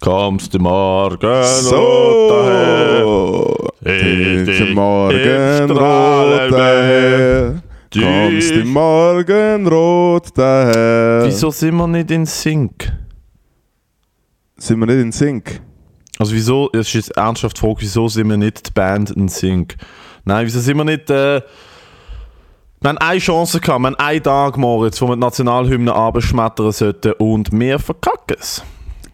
Kommst du morgen So, rot daher? heute Morgen rot daher. Kommst du morgen rot daher. Wieso sind wir nicht in Sync? Sind wir nicht in Sync? Also wieso, es ist jetzt ernsthaft die Frage, wieso sind wir nicht die Band in Sync? Nein, wieso sind wir nicht, äh, wir haben eine Chance gehabt, wir haben einen Tag, Moritz, wo wir die Nationalhymne abschmettern sollten und wir verkacken es.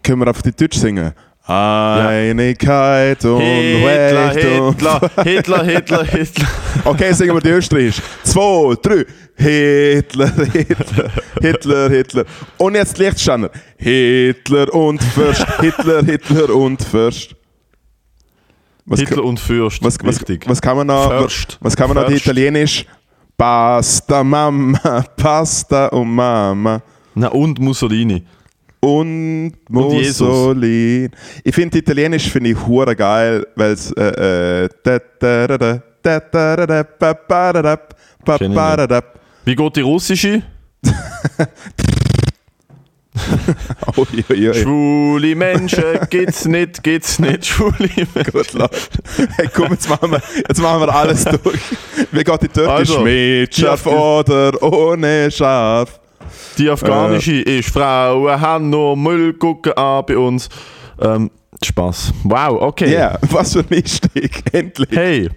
Können wir einfach die Deutsch singen? Einigkeit und Hitler, Recht und... Hitler, Hitler, Hitler, Hitler. Okay, singen wir die Österreichisch. Zwei, drei. Hitler, Hitler, Hitler, Hitler. Und jetzt Lichtstanner. Hitler und Fürst, Hitler, Hitler und Fürst. Was, Hitler und Fürst, was, was, wichtig. was kann man noch? Fürst. Was kann man noch? Die. Italienisch. Pasta Mama, Pasta und Mama. Na und Mussolini und Mussolini. ich finde Italienisch finde ich hure geil, weil es äh, äh, Wie geht die russische? oh, je, je. Schwule Menschen gibt's nicht, gibt's nicht, schwule Menschen. Gut, Leute. Hey, komm, jetzt machen wir, jetzt machen wir alles durch. Wie geht die türkisch? Also, Mit Schaf oder ohne Schaf? Die afghanische ist Frauen, haben nur Müll, gucken an bei uns. Ähm, Spaß. Wow, okay. Ja, was für ein Einstieg. Endlich. Hey,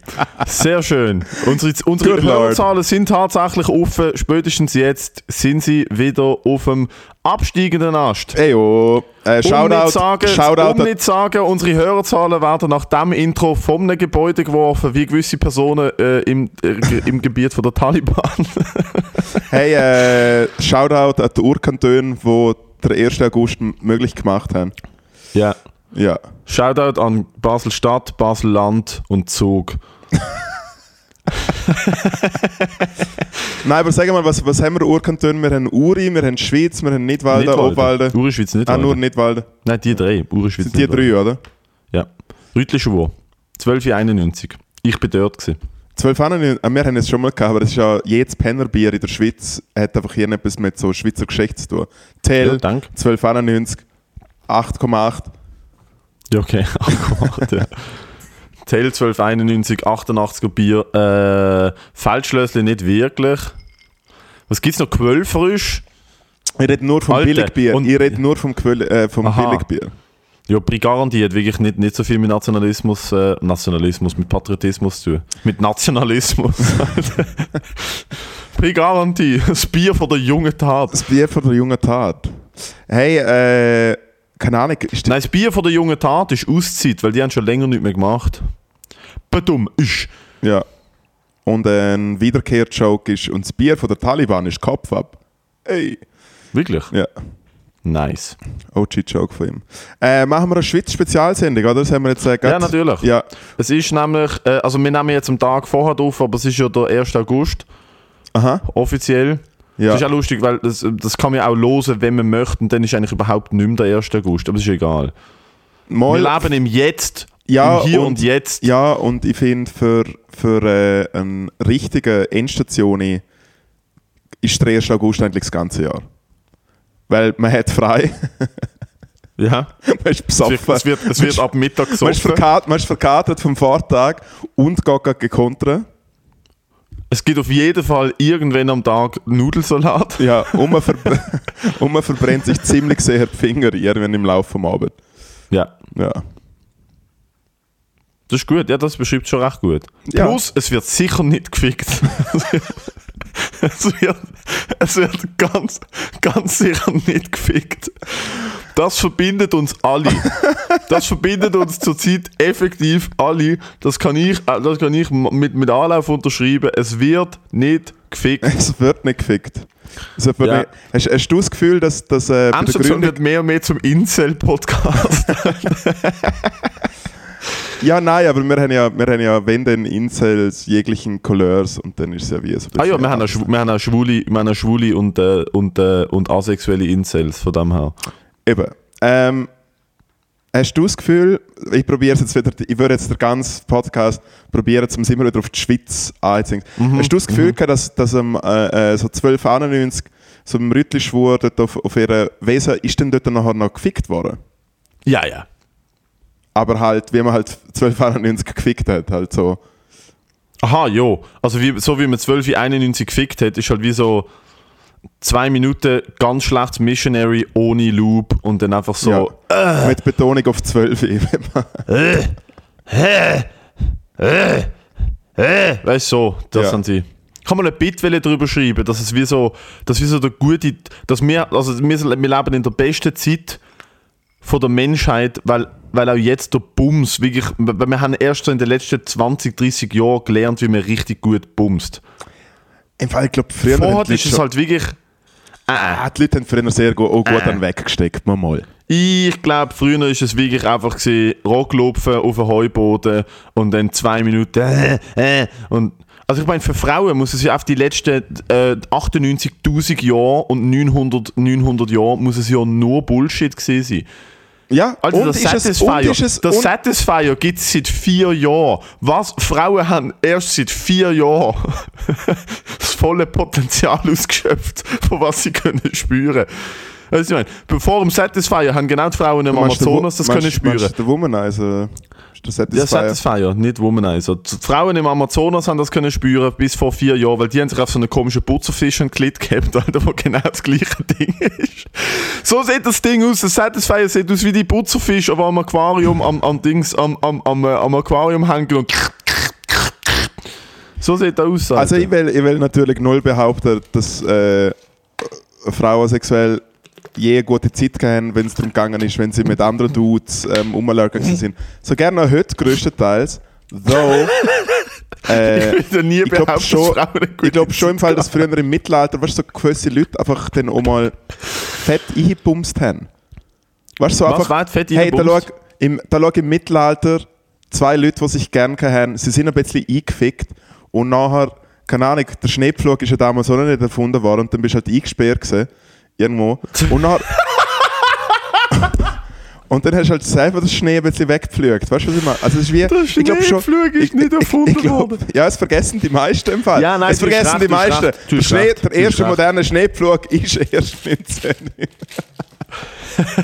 sehr schön. Unsere, unsere. Hörerzahlen sind tatsächlich offen. Spätestens jetzt sind sie wieder auf dem absteigenden Ast. Ey, oh. Äh, Um nicht, Shoutout, sagen, Shoutout um nicht sagen, unsere Hörerzahlen werden nach dem Intro vom einem Gebäude geworfen, wie gewisse Personen äh, im, äh, im Gebiet von der Taliban. Hey, äh, Shoutout an die Urkantone, die den 1. August möglich gemacht haben. ja. Ja. Shoutout an Basel-Stadt, Basel-Land und Zug. Nein, aber sag mal, was, was haben wir Urkantone? Wir haben Uri, wir haben Schweiz, wir haben Nidwalden, Obwalden. Uri Schweiz nicht. Ah, nur Nidwalden. Nein, die drei. Uri Schweiz Sind die drei, oder? Ja. Rütli-Schwur. 1291. Ich bin dort. Gewesen. 12 Annen, äh, wir haben es schon mal gehabt, aber es ist ja jedes Pennerbier in der Schweiz hat einfach hier etwas mit so Schweizer Geschichte zu tun. Ja, Tell, danke. 1291, 8,8. Ja, okay. 8,8, ja. Tell 1291, 88er Bier. Äh, Feldschlössli nicht wirklich. Was gibt's noch? Quellfrisch? Ich rede nur vom Alter, Billigbier. und- Ich rede nur vom, Quell, äh, vom Aha. Billigbier. Ja, Brigaranti hat wirklich nicht, nicht so viel mit Nationalismus, äh, Nationalismus, mit Patriotismus zu tun. Mit Nationalismus. Brigaranti, das Bier von der jungen Tat. Das Bier von der jungen Tat. Hey, äh, keine Ahnung, ist Nein, das Bier von der jungen Tat ist Auszeit, weil die haben schon länger nicht mehr gemacht. Badum, ist. ja. Und ein Wiederkehr-Joke ist, und das Bier von der Taliban ist Kopf ab. Ey. Wirklich? Ja, Nice. OG-Joke von ihm. Äh, machen wir eine Schweiz-Spezialsendung, oder? Das haben wir jetzt äh, Ja, natürlich. Ja, Es ist nämlich, äh, also wir nehmen jetzt am Tag vorher drauf, aber es ist ja der 1. August, aha. offiziell. Ja. Das ist auch lustig, weil das, das kann man ja auch losen, wenn man möchte, und dann ist eigentlich überhaupt nicht mehr der 1. August, aber es ist egal. Mal, Wir leben im Jetzt, Ja, im Hier und- und, Jetzt. Ja, und ich finde, für, für äh, eine richtige Endstation ist der 1. August eigentlich das ganze Jahr. Weil man hat frei, Ja. man ist Es besoffen, wird, es wird, es wird ab Mittag man, ist gesoffen. verkatert, man ist verkatert vom Vortag und geht gekontert. Es gibt auf jeden Fall irgendwann am Tag Nudelsalat. Ja, und man, ver und man verbrennt sich ziemlich sehr die Finger irgendwann im Laufe des Abends. Ja. Ja. Das ist gut, ja, das beschreibt schon recht gut. Ja. Plus, es wird sicher nicht gefickt. es, wird, es wird ganz, ganz sicher nicht gefickt. Das verbindet uns alle. Das verbindet uns zurzeit effektiv alle. Das kann ich, äh, das kann ich mit, mit Anlauf unterschreiben. Es wird nicht gefickt. Es wird nicht gefickt. Wird Ja. nicht. Hast, hast du das Gefühl, dass, dass äh, Gründung... wird mehr und mehr zum Incel-Podcast. Ja, nein, aber wir haben ja, wir haben ja wenn dann Incels jeglichen Couleurs und dann ist es ja wie so ah ja, wir haben Schw- wir haben auch Schwule, wir haben auch Schwule und, äh, und, äh, und asexuelle Incels, von dem her. Eben. Ähm, hast du das Gefühl, ich probiere jetzt wieder, ich würde jetzt den ganzen Podcast probieren, um immer wieder auf die Schweiz einzuziehen. Mhm, Hast du das Gefühl gehabt, dass, dass am äh, äh, so 1291 so im Rüttlischwur dort auf, auf ihrer Wesen, ist denn dort nachher noch gefickt worden? Ja, ja. Aber halt, wie man halt 1291 gefickt hat, halt so. Aha, jo. Also wie, so wie man 1291 gefickt hat, ist halt wie so zwei Minuten ganz schlechtes Missionary ohne Loop und dann einfach so. Ja. Mit Betonung auf 12. Äh? Äh, äh, weißt du, so, das Ja. sind sie. Kann man ein Bit drüber schreiben, dass es wie so, dass wie so der gute, dass wir, also wir, wir leben in der besten Zeit von der Menschheit, weil, weil auch jetzt der Bums wirklich, weil wir haben erst so in den letzten 20, 30 Jahren gelernt, wie man richtig gut bumst. Im Fall, ich glaube, früher Vorher ist es halt wirklich, Ah, die Leute haben früher sehr gut, auch gut Äh. weggesteckt, mal mal. Ich glaube, früher ist es wirklich einfach gewesen, Rocklupfen auf den Heuboden und dann zwei Minuten äh, äh, und also ich meine, für Frauen muss es ja auf die letzten äh, 98'000 Jahre und 900, 900 Jahre muss es ja nur Bullshit gewesen sein. Ja, Also und das Satisfier, ist es, das Satisfier gibt es seit vier Jahren. Was? Frauen haben erst seit vier Jahren das volle Potenzial ausgeschöpft, von was sie können spüren. Also ich meine, bevor dem Satisfier haben genau die Frauen im du, Amazonas das können spüren. meinst du, der Womanizer, ist das Ja, Satisfier? Satisfier, nicht Womanizer. Die Frauen im Amazonas haben das können spüren bis vor vier Jahren, weil die haben sich auf so einen komischen Putzerfisch und Klit gehabt, Alter, wo genau das gleiche Ding ist. So sieht das Ding aus. Das Satisfier sieht aus wie die Putzerfisch, die am Aquarium, am, am Dings, am, am, am, äh, am Aquarium hängen und so sieht das aus. Alter. Also ich will, ich will natürlich null behaupten, dass äh, Frauen sexuell je eine gute Zeit haben, wenn es darum gegangen ist, wenn sie mit anderen Dudes ähm, rumlurken sind. So gerne auch heute, größtenteils. Though, äh, ich würde nie ich glaube behaupten, schon, ich glaub schon im Fall, dass früher im Mittelalter weißt, du, so gewisse Leute einfach dann auch mal fett eingebumst haben. Weißt du, so Was einfach, war fett hey, da schau, im, da schau im Mittelalter zwei Leute, die sich gerne haben, sie sind ein bisschen eingefickt und nachher, keine Ahnung, der Schneepflug ist ja damals auch noch nicht erfunden worden und dann bist du halt eingesperrt gewesen, irgendwo. Und nachher... Und dann hast du halt selber den Schnee ein bisschen weggepflügt. Weißt du, was ich meine? Also es ist wie, ich schon, Schneepflug ist ich- nicht ich- erfunden ich glaub, worden. Ja, es vergessen die meisten im Fall. Ja, nein, es vergessen recht, die meisten. recht, Der, Schnee, der erste moderne Schneepflug ist erst 19.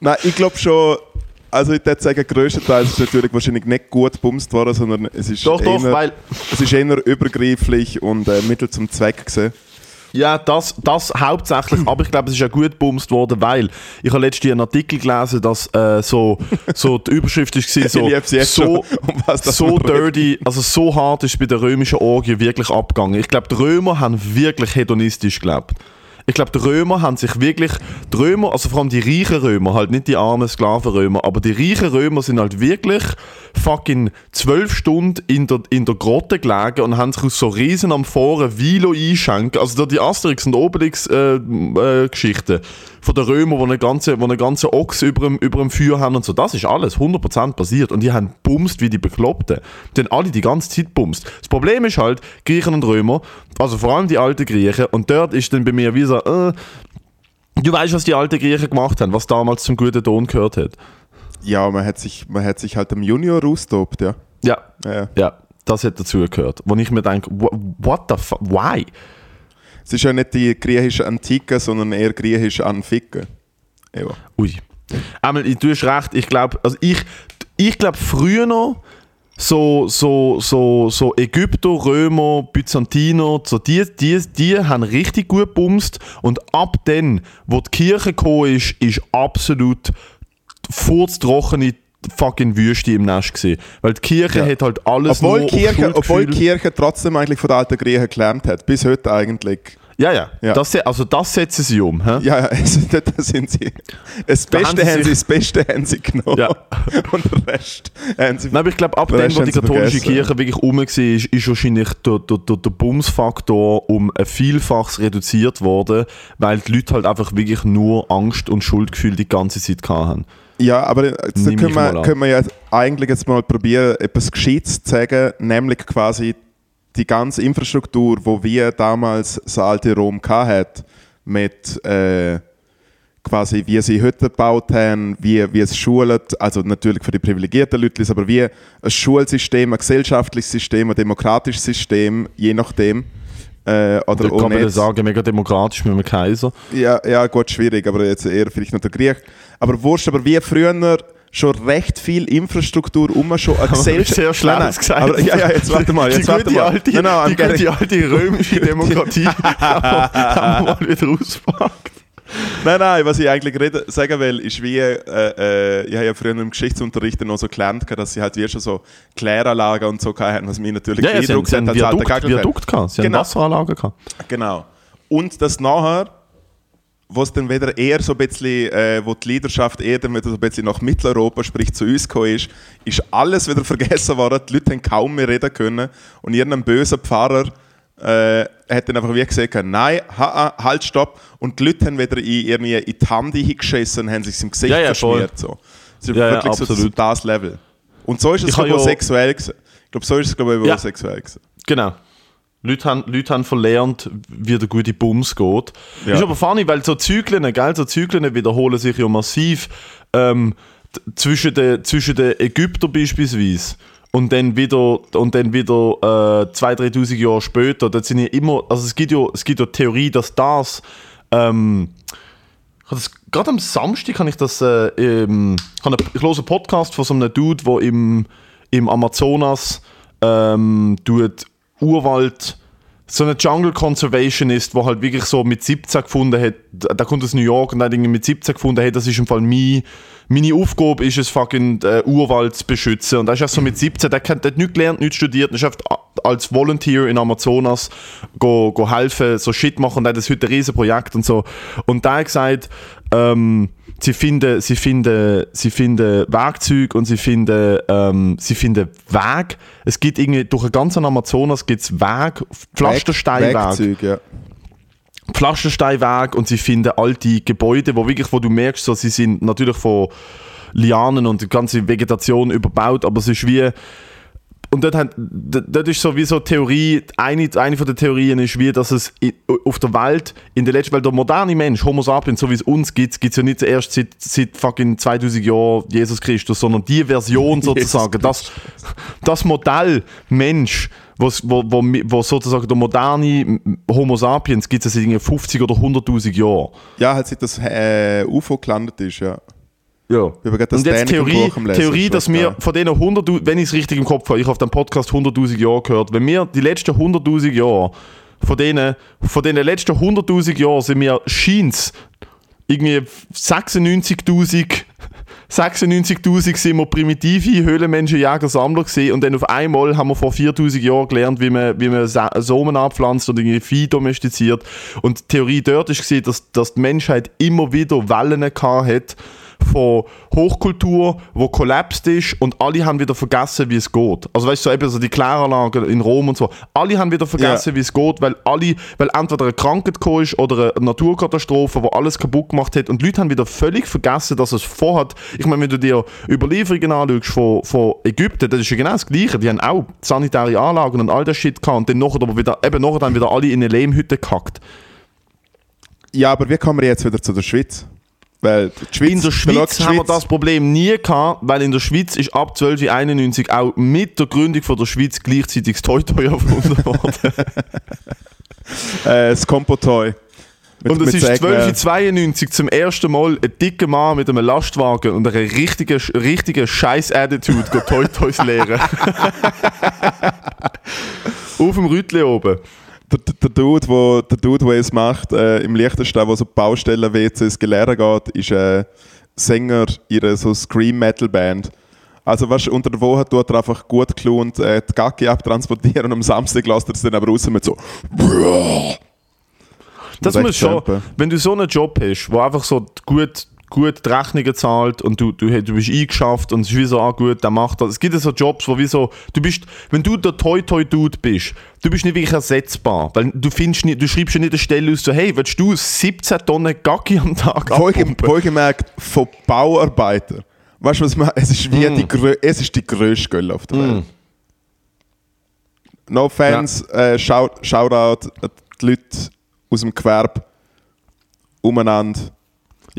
Nein, ich glaube schon, also ich würde sagen, größtenteils ist es natürlich wahrscheinlich nicht gut gebumst worden, sondern es ist Doch, doch, eher, weil es ist eher übergreiflich und äh, Mittel zum Zweck gewesen. Ja, das, das hauptsächlich, aber ich glaube, es ist ja gut gebumst worden, weil ich habe letztens einen Artikel gelesen, dass äh, so, so die Überschrift ist gewesen, so, so, so dirty, also so hart ist bei der römischen Orgie wirklich abgegangen. Ich glaube, die Römer haben wirklich hedonistisch gelebt. Ich glaube, die Römer haben sich wirklich, die Römer, also vor allem die reichen Römer, halt nicht die armen Sklavenrömer, aber die reichen Römer sind halt wirklich fucking zwölf Stunden in der, in der Grotte gelegen und haben sich aus so riesen Amphoren Vilo einschenken. Also die Asterix und Obelix äh, äh, Geschichten von den Römern, wo eine ganze, wo eine ganze Ochs über dem, über dem Feuer haben und so. Das ist alles 100% passiert und die haben bumst wie die Bekloppten. Die haben alle die ganze Zeit bumst. Das Problem ist halt, Griechen und Römer, also vor allem die alten Griechen und dort ist dann bei mir wie so, äh, du weißt, was die alten Griechen gemacht haben, was damals zum guten Ton gehört hat. Ja, man hat sich, man hat sich halt am Junior austobt, ja. Ja, ja. ja. das hat dazu gehört. Wo ich mir denke, wha- what the fuck, why? Es ist ja nicht die griechische Antike, sondern eher griechisch Anficken. Ja. Ui. Einmal, du hast recht, ich glaube, also ich, ich glaube früher noch, so, so, so, so Ägypter, Römer, Byzantiner, so die, die, die haben richtig gut bumst und ab dann, wo die Kirche gekommen ist, ist absolut furztrockene fucking Wüste im Nest gewesen. Weil die Kirche Ja. hat halt alles Obwohl, nur Kirche, obwohl Schuldgefühl- Kirche trotzdem eigentlich von den alten Griechen gelernt hat. Bis heute eigentlich. Ja, ja, Ja. Das, also das setzen sie um. Hä? Ja, ja, also, da da sind sie. Das Da Beste haben sie haben sie, das Beste haben sie genommen. Ja. Und den Rest haben sie. Nein, aber ich glaube, ab dem, wo die katholische. Kirche wirklich rum war, ist, ist wahrscheinlich der, der, der, der Bumsfaktor um ein Vielfaches reduziert worden, weil die Leute halt einfach wirklich nur Angst und Schuldgefühl die ganze Zeit hatten. Ja, aber jetzt können wir, können wir ja eigentlich jetzt mal probieren, etwas Gescheites zu sagen, nämlich quasi die ganze Infrastruktur, wo wir damals das alte Rom hat, mit äh, quasi wie sie Hütten gebaut haben, wie, wie es schult, also natürlich für die privilegierten Leute, aber wie ein Schulsystem, ein gesellschaftliches System, ein demokratisches System, je nachdem, Äh, oder Da kann man nicht. sagen, mega demokratisch mit dem Kaiser. Ja, ja, gut, schwierig, aber jetzt eher vielleicht noch der Griech. Aber wurscht, aber wie früher schon recht viel Infrastruktur um schon eine Gesellschaft. sehr schlau gesagt. Aber, ja, ja, jetzt warte mal, jetzt die warte gute mal. alte, Nein, nein, die gute alte römische Demokratie haben wir- mal wieder ausgepackt. Nein, nein, was ich eigentlich reden, sagen will, ist wie, äh, äh, ich habe ja früher im Geschichtsunterricht noch so gelernt, dass sie halt wie schon so Kläranlagen und so hatten, was mich natürlich Ja, ja, haben, sie haben Viadukt, Gagelfan. Viadukt gehabt, sie Genau. haben Wasseranlagen gehabt. Genau. Und das nachher, wo es dann wieder eher so ein bisschen, äh, wo die Leidenschaft eher dann wieder so ein bisschen nach Mitteleuropa, sprich zu uns gekommen ist, ist alles wieder vergessen worden. Die Leute haben kaum mehr reden können. Und irgendein böser Pfarrer äh, hat dann einfach wie gesagt, nein, ha, ha, halt, stopp. Und die Leute haben wieder in, irgendwie in die Hand geschissen und haben sich im Gesicht Ja, ja, voll. verschmiert. So. Das ist Ja, ja, wirklich so absolut. das Level. Und so ist es, glaube ich, ja- sexuell gewesen. Ich glaube, so ist es, glaube ich, Ja. sexuell gewesen. Genau. Leute haben, Leute haben verlernt, wie der gute Bums geht. Ja. Ist aber funny, weil so Zyklen, gell, so Zyklen wiederholen sich ja massiv ähm, zwischen den zwischen den Ägyptern beispielsweise und dann wieder und dann wieder äh, 2.000, 3.000 Jahre später. Das sind ja immer, also es gibt ja, es gibt ja Theorie, dass das ähm, Gerade am Samstag kann ich das, äh, einen- ich höre einen Podcast von so einem Dude, der im, im Amazonas ähm, tut Urwald, so ein Jungle Conservationist, der halt wirklich so mit 17 gefunden hat, der kommt aus New York und hat irgendwie mit 17 gefunden, hey, das ist im Fall mein, meine Aufgabe, ist es fucking äh, Urwald zu beschützen. Und er ist erst so mit 17, der, kennt, der hat nichts gelernt, nichts studiert, und ist einfach als Volunteer in Amazonas go, go helfen, so Shit machen und er hat das heute ein riesen Projekt und so. Und da hat gesagt, ähm, sie finden, sie finden, sie finden Werkzeuge und sie finden, ähm, sie finden Weg. Es gibt irgendwie, durch den ganzen Amazonas gibt es Weg, Pflastersteinweg. Ja. Pflastersteinweg und sie finden alte Gebäude, wo wirklich, wo du merkst, so, sie sind natürlich von Lianen und die ganze Vegetation überbaut, aber es ist wie und dort, haben, dort ist so wie so Theorie, eine, eine von den Theorien ist wie, dass es i- auf der Welt, in der letzten, weil der moderne Mensch, Homo sapiens, so wie es uns gibt, gibt es ja nicht erst seit, seit fucking 2000 Jahren Jesus Christus, sondern die Version sozusagen, das, das Modell Mensch, was, wo, wo, wo sozusagen der moderne Homo sapiens gibt es seit irgendwie 50 oder 100.000 Jahren. Ja, halt seit das äh, UFO gelandet ist, ja. Ja. Ich habe gerade das Und jetzt Theorie, Theorie dass wir von denen 100.000, wenn ich es richtig im Kopf habe, ich habe auf dem Podcast 100.000 Jahre gehört, wenn wir die letzten 100.000 Jahre, von denen, von denen letzten 100.000 Jahren sind wir scheins irgendwie 96.000 96.000 sind wir primitive Höhlenmenschen, Jäger, Sammler gesehen und dann auf einmal haben wir vor 4.000 Jahren gelernt, wie man, wie man Sa- Samen abpflanzt und irgendwie Vieh domestiziert. Und die Theorie dort ist gesehen, dass, dass die Menschheit immer wieder Wellen gehabt hat von Hochkultur, wo kollapst ist und alle haben wieder vergessen, wie es geht. Also weißt du, so eben so die Kläranlagen in Rom und so. Alle haben wieder vergessen, Ja. wie es geht, weil alle, weil entweder eine Krankheit gekommen ist oder eine Naturkatastrophe, wo alles kaputt gemacht hat und Leute haben wieder völlig vergessen, dass es vorhat. Ich meine, wenn du dir Überlieferungen anschaust von, von Ägypten, das ist ja genau das Gleiche. Die haben auch sanitäre Anlagen und all das Shit gehabt und dann nachher aber wieder, eben nachher dann wieder alle in eine Lehmhütte gehackt. Ja, aber wie kommen wir jetzt wieder zu der Schweiz? Weil die Schweiz, In der Schweiz haben wir das Problem nie gehabt, weil in der Schweiz ist ab 1291 auch mit der Gründung von der Schweiz gleichzeitig das Toy Toy erfunden worden. Äh, das Kompotoy. Mit- Und es ist Sägen, 1292 zum ersten Mal ein dicker Mann mit einem Lastwagen und einer richtigen, richtigen Scheiß-Attitude geht Toy Toys lehren. Auf dem Rütli oben. Der, der, Dude, wo, der Dude, der es macht, äh, im Liechtenstein, wo so Baustellen-WCs geleert geht, ist äh, Sänger ihrer so Scream-Metal-Band. Also weißt, unter der Woche tut er einfach gut gelohnt äh, die Gacke abtransportieren und am Samstag lässt er es dann aber raus mit so Das muss schon, wenn du so einen Job hast, wo einfach so gut, gut die Rechnungen zahlt und du, du, du bist eingeschafft und es ist wie so, ah gut, der macht das. Es gibt ja so Jobs, wo wie so, du bist, wenn du der Toy-Toy-Dude bist, du bist nicht wirklich ersetzbar, weil du findest nicht, du schreibst ja nicht eine Stelle aus, so, hey, willst du 17 Tonnen Gacki am Tag abpumpen? Wohlgemerkt von Bauarbeitern. Weißt du, was ich meine? Es ist, wie die, grö es ist die grösste Gölle auf der Welt. No Fans, äh, shout, Shoutout an die Leute aus dem Gewerbe umeinander.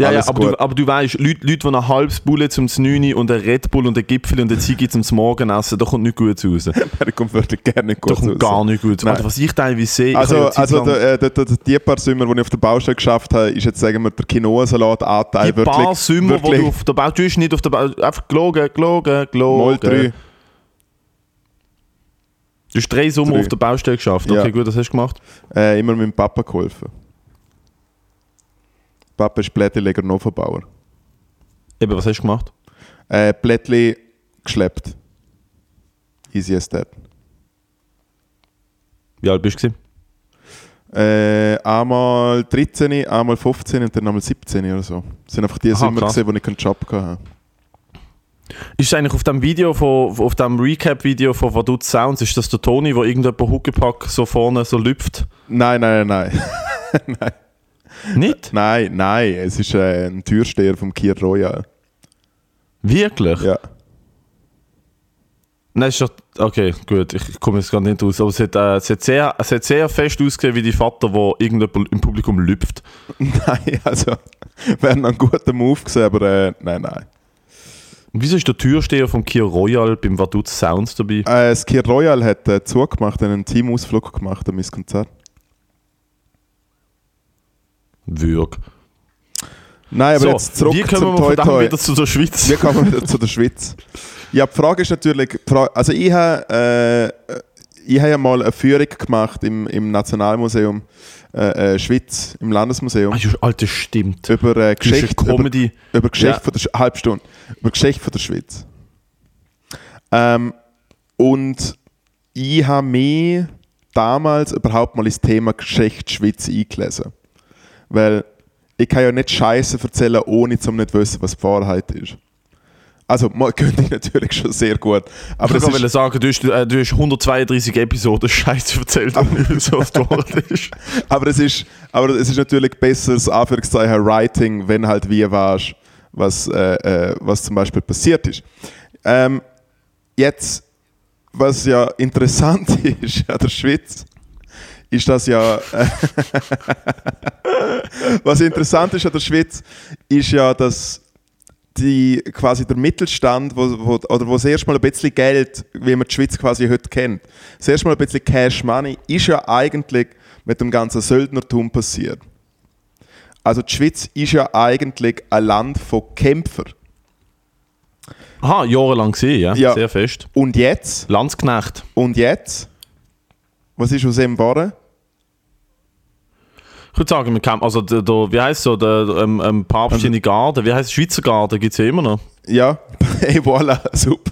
Ja, Ja, aber, gut. du, aber du weißt, Leute, Leute, die ein halbes Bulle zum 9 und ein Red Bull und ein Gipfel und ein Ziggy zum Morgen essen, da kommt nichts Gutes raus. Da Da kommt wirklich gerne nicht gut kommt raus. gar nichts Gutes Nein. Alter, Was ich teilweise sehe, Also, also lang- der, äh, der, der, die paar Sommer, die ich auf der Baustelle geschafft habe, ist jetzt, sagen wir, der Quinoa-Salat-Anteil die wirklich... paar Sommer, wo wirklich du auf der Baustelle, du nicht auf der Baustelle, einfach gelogen, gelogen, gelogen. Mal drei. Du hast drei Sommer Drei. auf der Baustelle geschafft. Okay, Ja. gut, das hast du gemacht. Äh, immer mit dem Papa geholfen. Papa ist Blättleger Novenbauer. Eben, was hast du gemacht? Äh, Blättli geschleppt. Easy as that. Wie alt bist du? Äh, einmal 13, einmal 15 und dann einmal 17 oder so. Das sind einfach die Aha, Sommer, wo ich keinen Job hatte. Ist es eigentlich auf dem Video, von, auf dem Recap-Video von Vaduz Sounds, ist das der Toni, wo irgendjemand Huckepack so vorne so lüpft? Nein, nein, nein. nein. Nicht? Nein, nein. Es ist äh, ein Türsteher vom Kier Royal. Wirklich? Ja. Nein, ist doch. Okay, gut, ich komme jetzt gar nicht raus. Aber es hat, äh, es, hat sehr, es hat sehr fest ausgesehen wie die Vater, wo irgendjemand im Publikum lüpft. nein, also wäre ein guter Move gewesen, aber äh, nein, nein. Und wieso ist der Türsteher vom Kia Royal beim Vaduz Sounds dabei? Äh, das Kier Royal hat äh, zugemacht, einen Teamausflug gemacht an mein Konzert. Würg. Nein, aber So, jetzt zurück wie kommen wir Toi wieder zu der Schweiz? Wie kommen wir wieder zu der Schweiz? Ja, die Frage ist natürlich, also ich habe äh, ich habe ja mal eine Führung gemacht im, im Nationalmuseum äh, äh, Schweiz, im Landesmuseum, ja, Alter, stimmt. über äh, Geschichte, über, Comedy. über Geschichte Ja. von der Sch- Halbstunde, über Geschichte von der Schweiz. Ähm, und ich habe mich damals überhaupt mal ins Thema Geschichte Schweiz eingelesen. Weil ich kann ja nicht Scheiße erzählen, ohne zu nicht wissen, was die Wahrheit ist. Also, man könnte ich natürlich schon sehr gut. Aber ich es ist, sagen, du hast, äh, du hast 132 Episoden Scheiße erzählt, so oft Wort ist. aber, es ist, aber es ist natürlich besseres Anführungszeichen Writing, wenn halt wie weißt, was, äh, äh, was zum Beispiel passiert ist. Ähm, jetzt, was ja interessant ist an der Schweiz, ist das ja. Äh, was interessant ist an der Schweiz, ist ja, dass die, quasi der Mittelstand, wo, wo, oder wo das erste Mal ein bisschen Geld, wie man die Schweiz quasi heute kennt, das erste Mal ein bisschen Cash Money, ist ja eigentlich mit dem ganzen Söldnertum passiert. Also die Schweiz ist ja eigentlich ein Land von Kämpfern. Aha, jahrelang gesehen, ja. Ja. Sehr fest. Und jetzt? Landsknecht. Und jetzt? Was ist aus dem geworden? Ich würde sagen, wir kämpfen, also der, der, wie heißt so, der, der ähm, ähm, Papst in die Garde, wie heißt Schweizer Garde, gibt es ja immer noch. Ja, hey, voilà, super.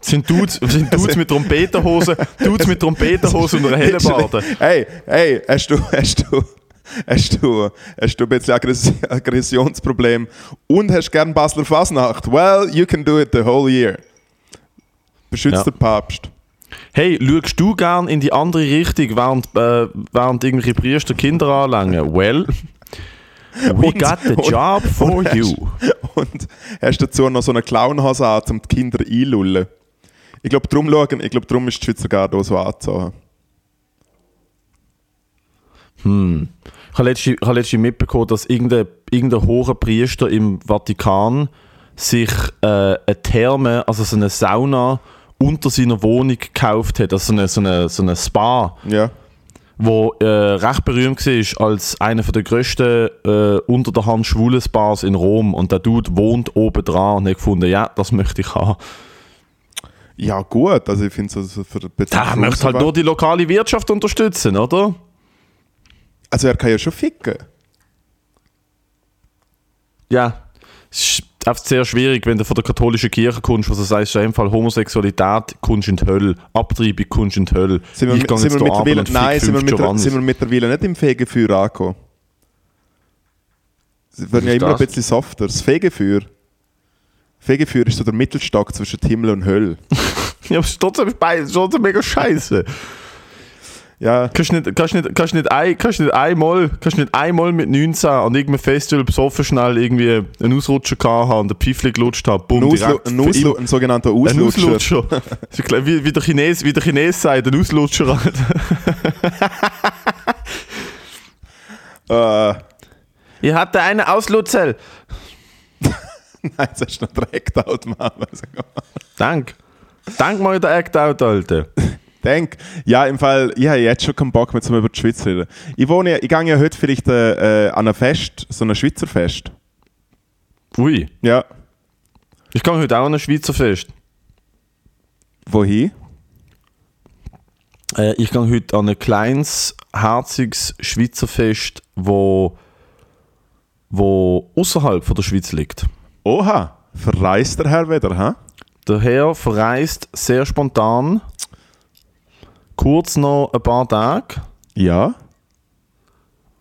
Sind Dudes, sind Dudes mit Trompetenhosen, Dudes mit Trompetenhosen und einer Hellebarde. Hey, hey, hast du, hast du, hast du, hast du ein bisschen Aggress Aggressionsproblem und hast gern Basler Fasnacht? Well, you can do it the whole year. Beschützt Ja. den Papst. Hey, schaust du gern in die andere Richtung, während, äh, während irgendwelche Priester Kinder anlangen? Well, we Und- got the und- job for und hast- you. Und hast dazu noch so eine Clownhose an, um die Kinder einlullen. Ich glaube, darum schauen, ich glaube, darum ist die Schweizer Garde auch so angezogen. Ich habe letztens, ich habe letztens mitbekommen, dass irgendein, irgendein hoher Priester im Vatikan sich äh, eine Therme, also so eine Sauna, unter seiner Wohnung gekauft hat. Also so eine, so eine, so eine Spa, Ja. wo äh, recht berühmt war als einer der grössten äh, unter der Hand schwulen Spas in Rom. Und der Dude wohnt oben dran und hat gefunden, ja, das möchte ich haben. Ja, gut. Also, ich finde es also für bisschen. Der möchte halt nur die lokale Wirtschaft unterstützen, oder? Also, er kann ja schon ficken. Ja. Es ist einfach sehr schwierig, wenn du von der katholischen Kirche kommst, was du sagst, dem Fall Homosexualität kommst in die Hölle, Abtreibung kommst in die Hölle. Sind wir, ich gehe sind jetzt wir und nein, sind wir, Giovannis. sind wir mittlerweile nicht im Fegefeuer angekommen. Sie werden ja immer ein das? bisschen softer. Das Fegefeuer. Fegefeuer ist so der Mittelstock zwischen Himmel und Hölle. Ja, aber es ist trotzdem, beid- es ist trotzdem mega scheiße. Ja, Kannst nicht, kannst nicht, kannst nicht, ein, kannst nicht einmal, kannst nicht einmal mit 19 an irgendeinem Festival besoffen schnell irgendwie einen Ausrutscher gehabt haben und ein Pfeifli gelutscht haben, ein, bumm, Auslu ein, Auslu ein sogenannter Ein Auslutscher. Auslutscher. Ist gleich wie, wie, der Chines, wie der Chines sagt, ein Auslutscher. Äh, Ich hatte eine aus Luzell. Nein, jetzt hast du noch direkt out, Mama. Dank. Dank mal der Act out, Alter. Denk, ja, im Fall, ich habe jetzt schon keinen Bock mehr, zum über die Schweiz zu reden. Ich wohne, ich gehe ja heute vielleicht äh, äh, an ein Fest, so ein Schweizer Fest. Ui. Ja. Ich gehe heute auch an ein Schweizer Fest. Wohin? Äh, ich gehe heute an ein kleines, herziges Schweizer Fest, wo, wo außerhalb von der Schweiz liegt. Oha, verreist der Herr wieder, hä? Der Herr verreist sehr spontan, kurz noch ein paar Tage. Ja.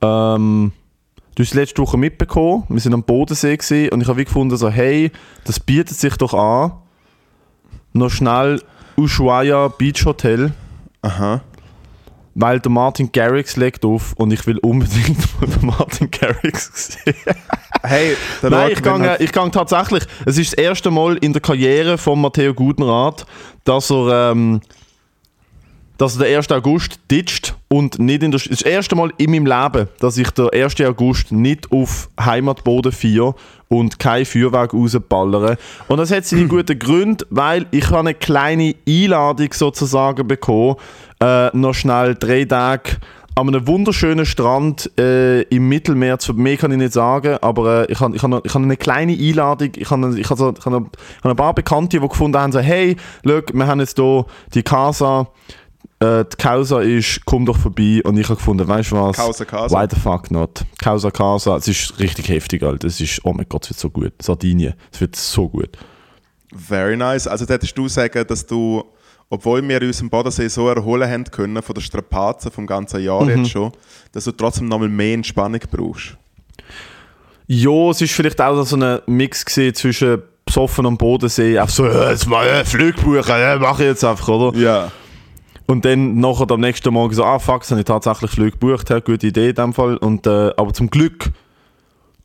Ähm, du hast letzte Woche mitbekommen, wir sind am Bodensee gewesen, und ich habe wie gefunden, so, hey, das bietet sich doch an, noch schnell Ushuaia Beach Hotel, Aha. weil der Martin Garrix legt auf und ich will unbedingt mal Martin Garrix sehen. Hey, Nein, Ort, ich gehe, er- ich gehe tatsächlich. Es ist das erste Mal in der Karriere von Matteo Gutenrat, dass er, ähm, dass er den 1. August ditcht und nicht in der. Es ist das erste Mal in meinem Leben, dass ich den 1. August nicht auf Heimatboden feiere und kein Feuerwerk rausballere. Und das hat seine guten Gründe, weil ich habe eine kleine Einladung sozusagen bekommen, äh, noch schnell drei Tage an einem wunderschönen Strand äh, im Mittelmeer, zu, mehr kann ich nicht sagen, aber äh, ich habe ich hab, ich hab eine kleine Einladung, ich habe ich hab so, ich hab, ich hab ein paar Bekannte, die gefunden haben, so, hey, look, wir haben jetzt hier die Casa, äh, die Causa ist, komm doch vorbei und ich habe gefunden, weißt du was? Causa Casa. Why the fuck not? Causa Casa, es ist richtig heftig, Alter. Es ist, oh mein Gott, es wird so gut. Sardinien, es wird so gut. Very nice. Also hättest du sagen, dass du, obwohl wir uns im Bodensee so erholen haben können von der Strapazen vom ganzen Jahr Mhm. jetzt schon, dass du trotzdem nochmal mehr Entspannung brauchst. Ja, es ist vielleicht auch so ein Mix zwischen besoffen am Bodensee, einfach so, äh, jetzt mal äh, Flug buchen, äh, mach ich jetzt einfach, oder? Ja. Und dann nachher am nächsten Morgen so, ah fuck, habe ich tatsächlich Flug gebucht, ja, gute Idee in dem Fall. Und, äh, aber zum Glück,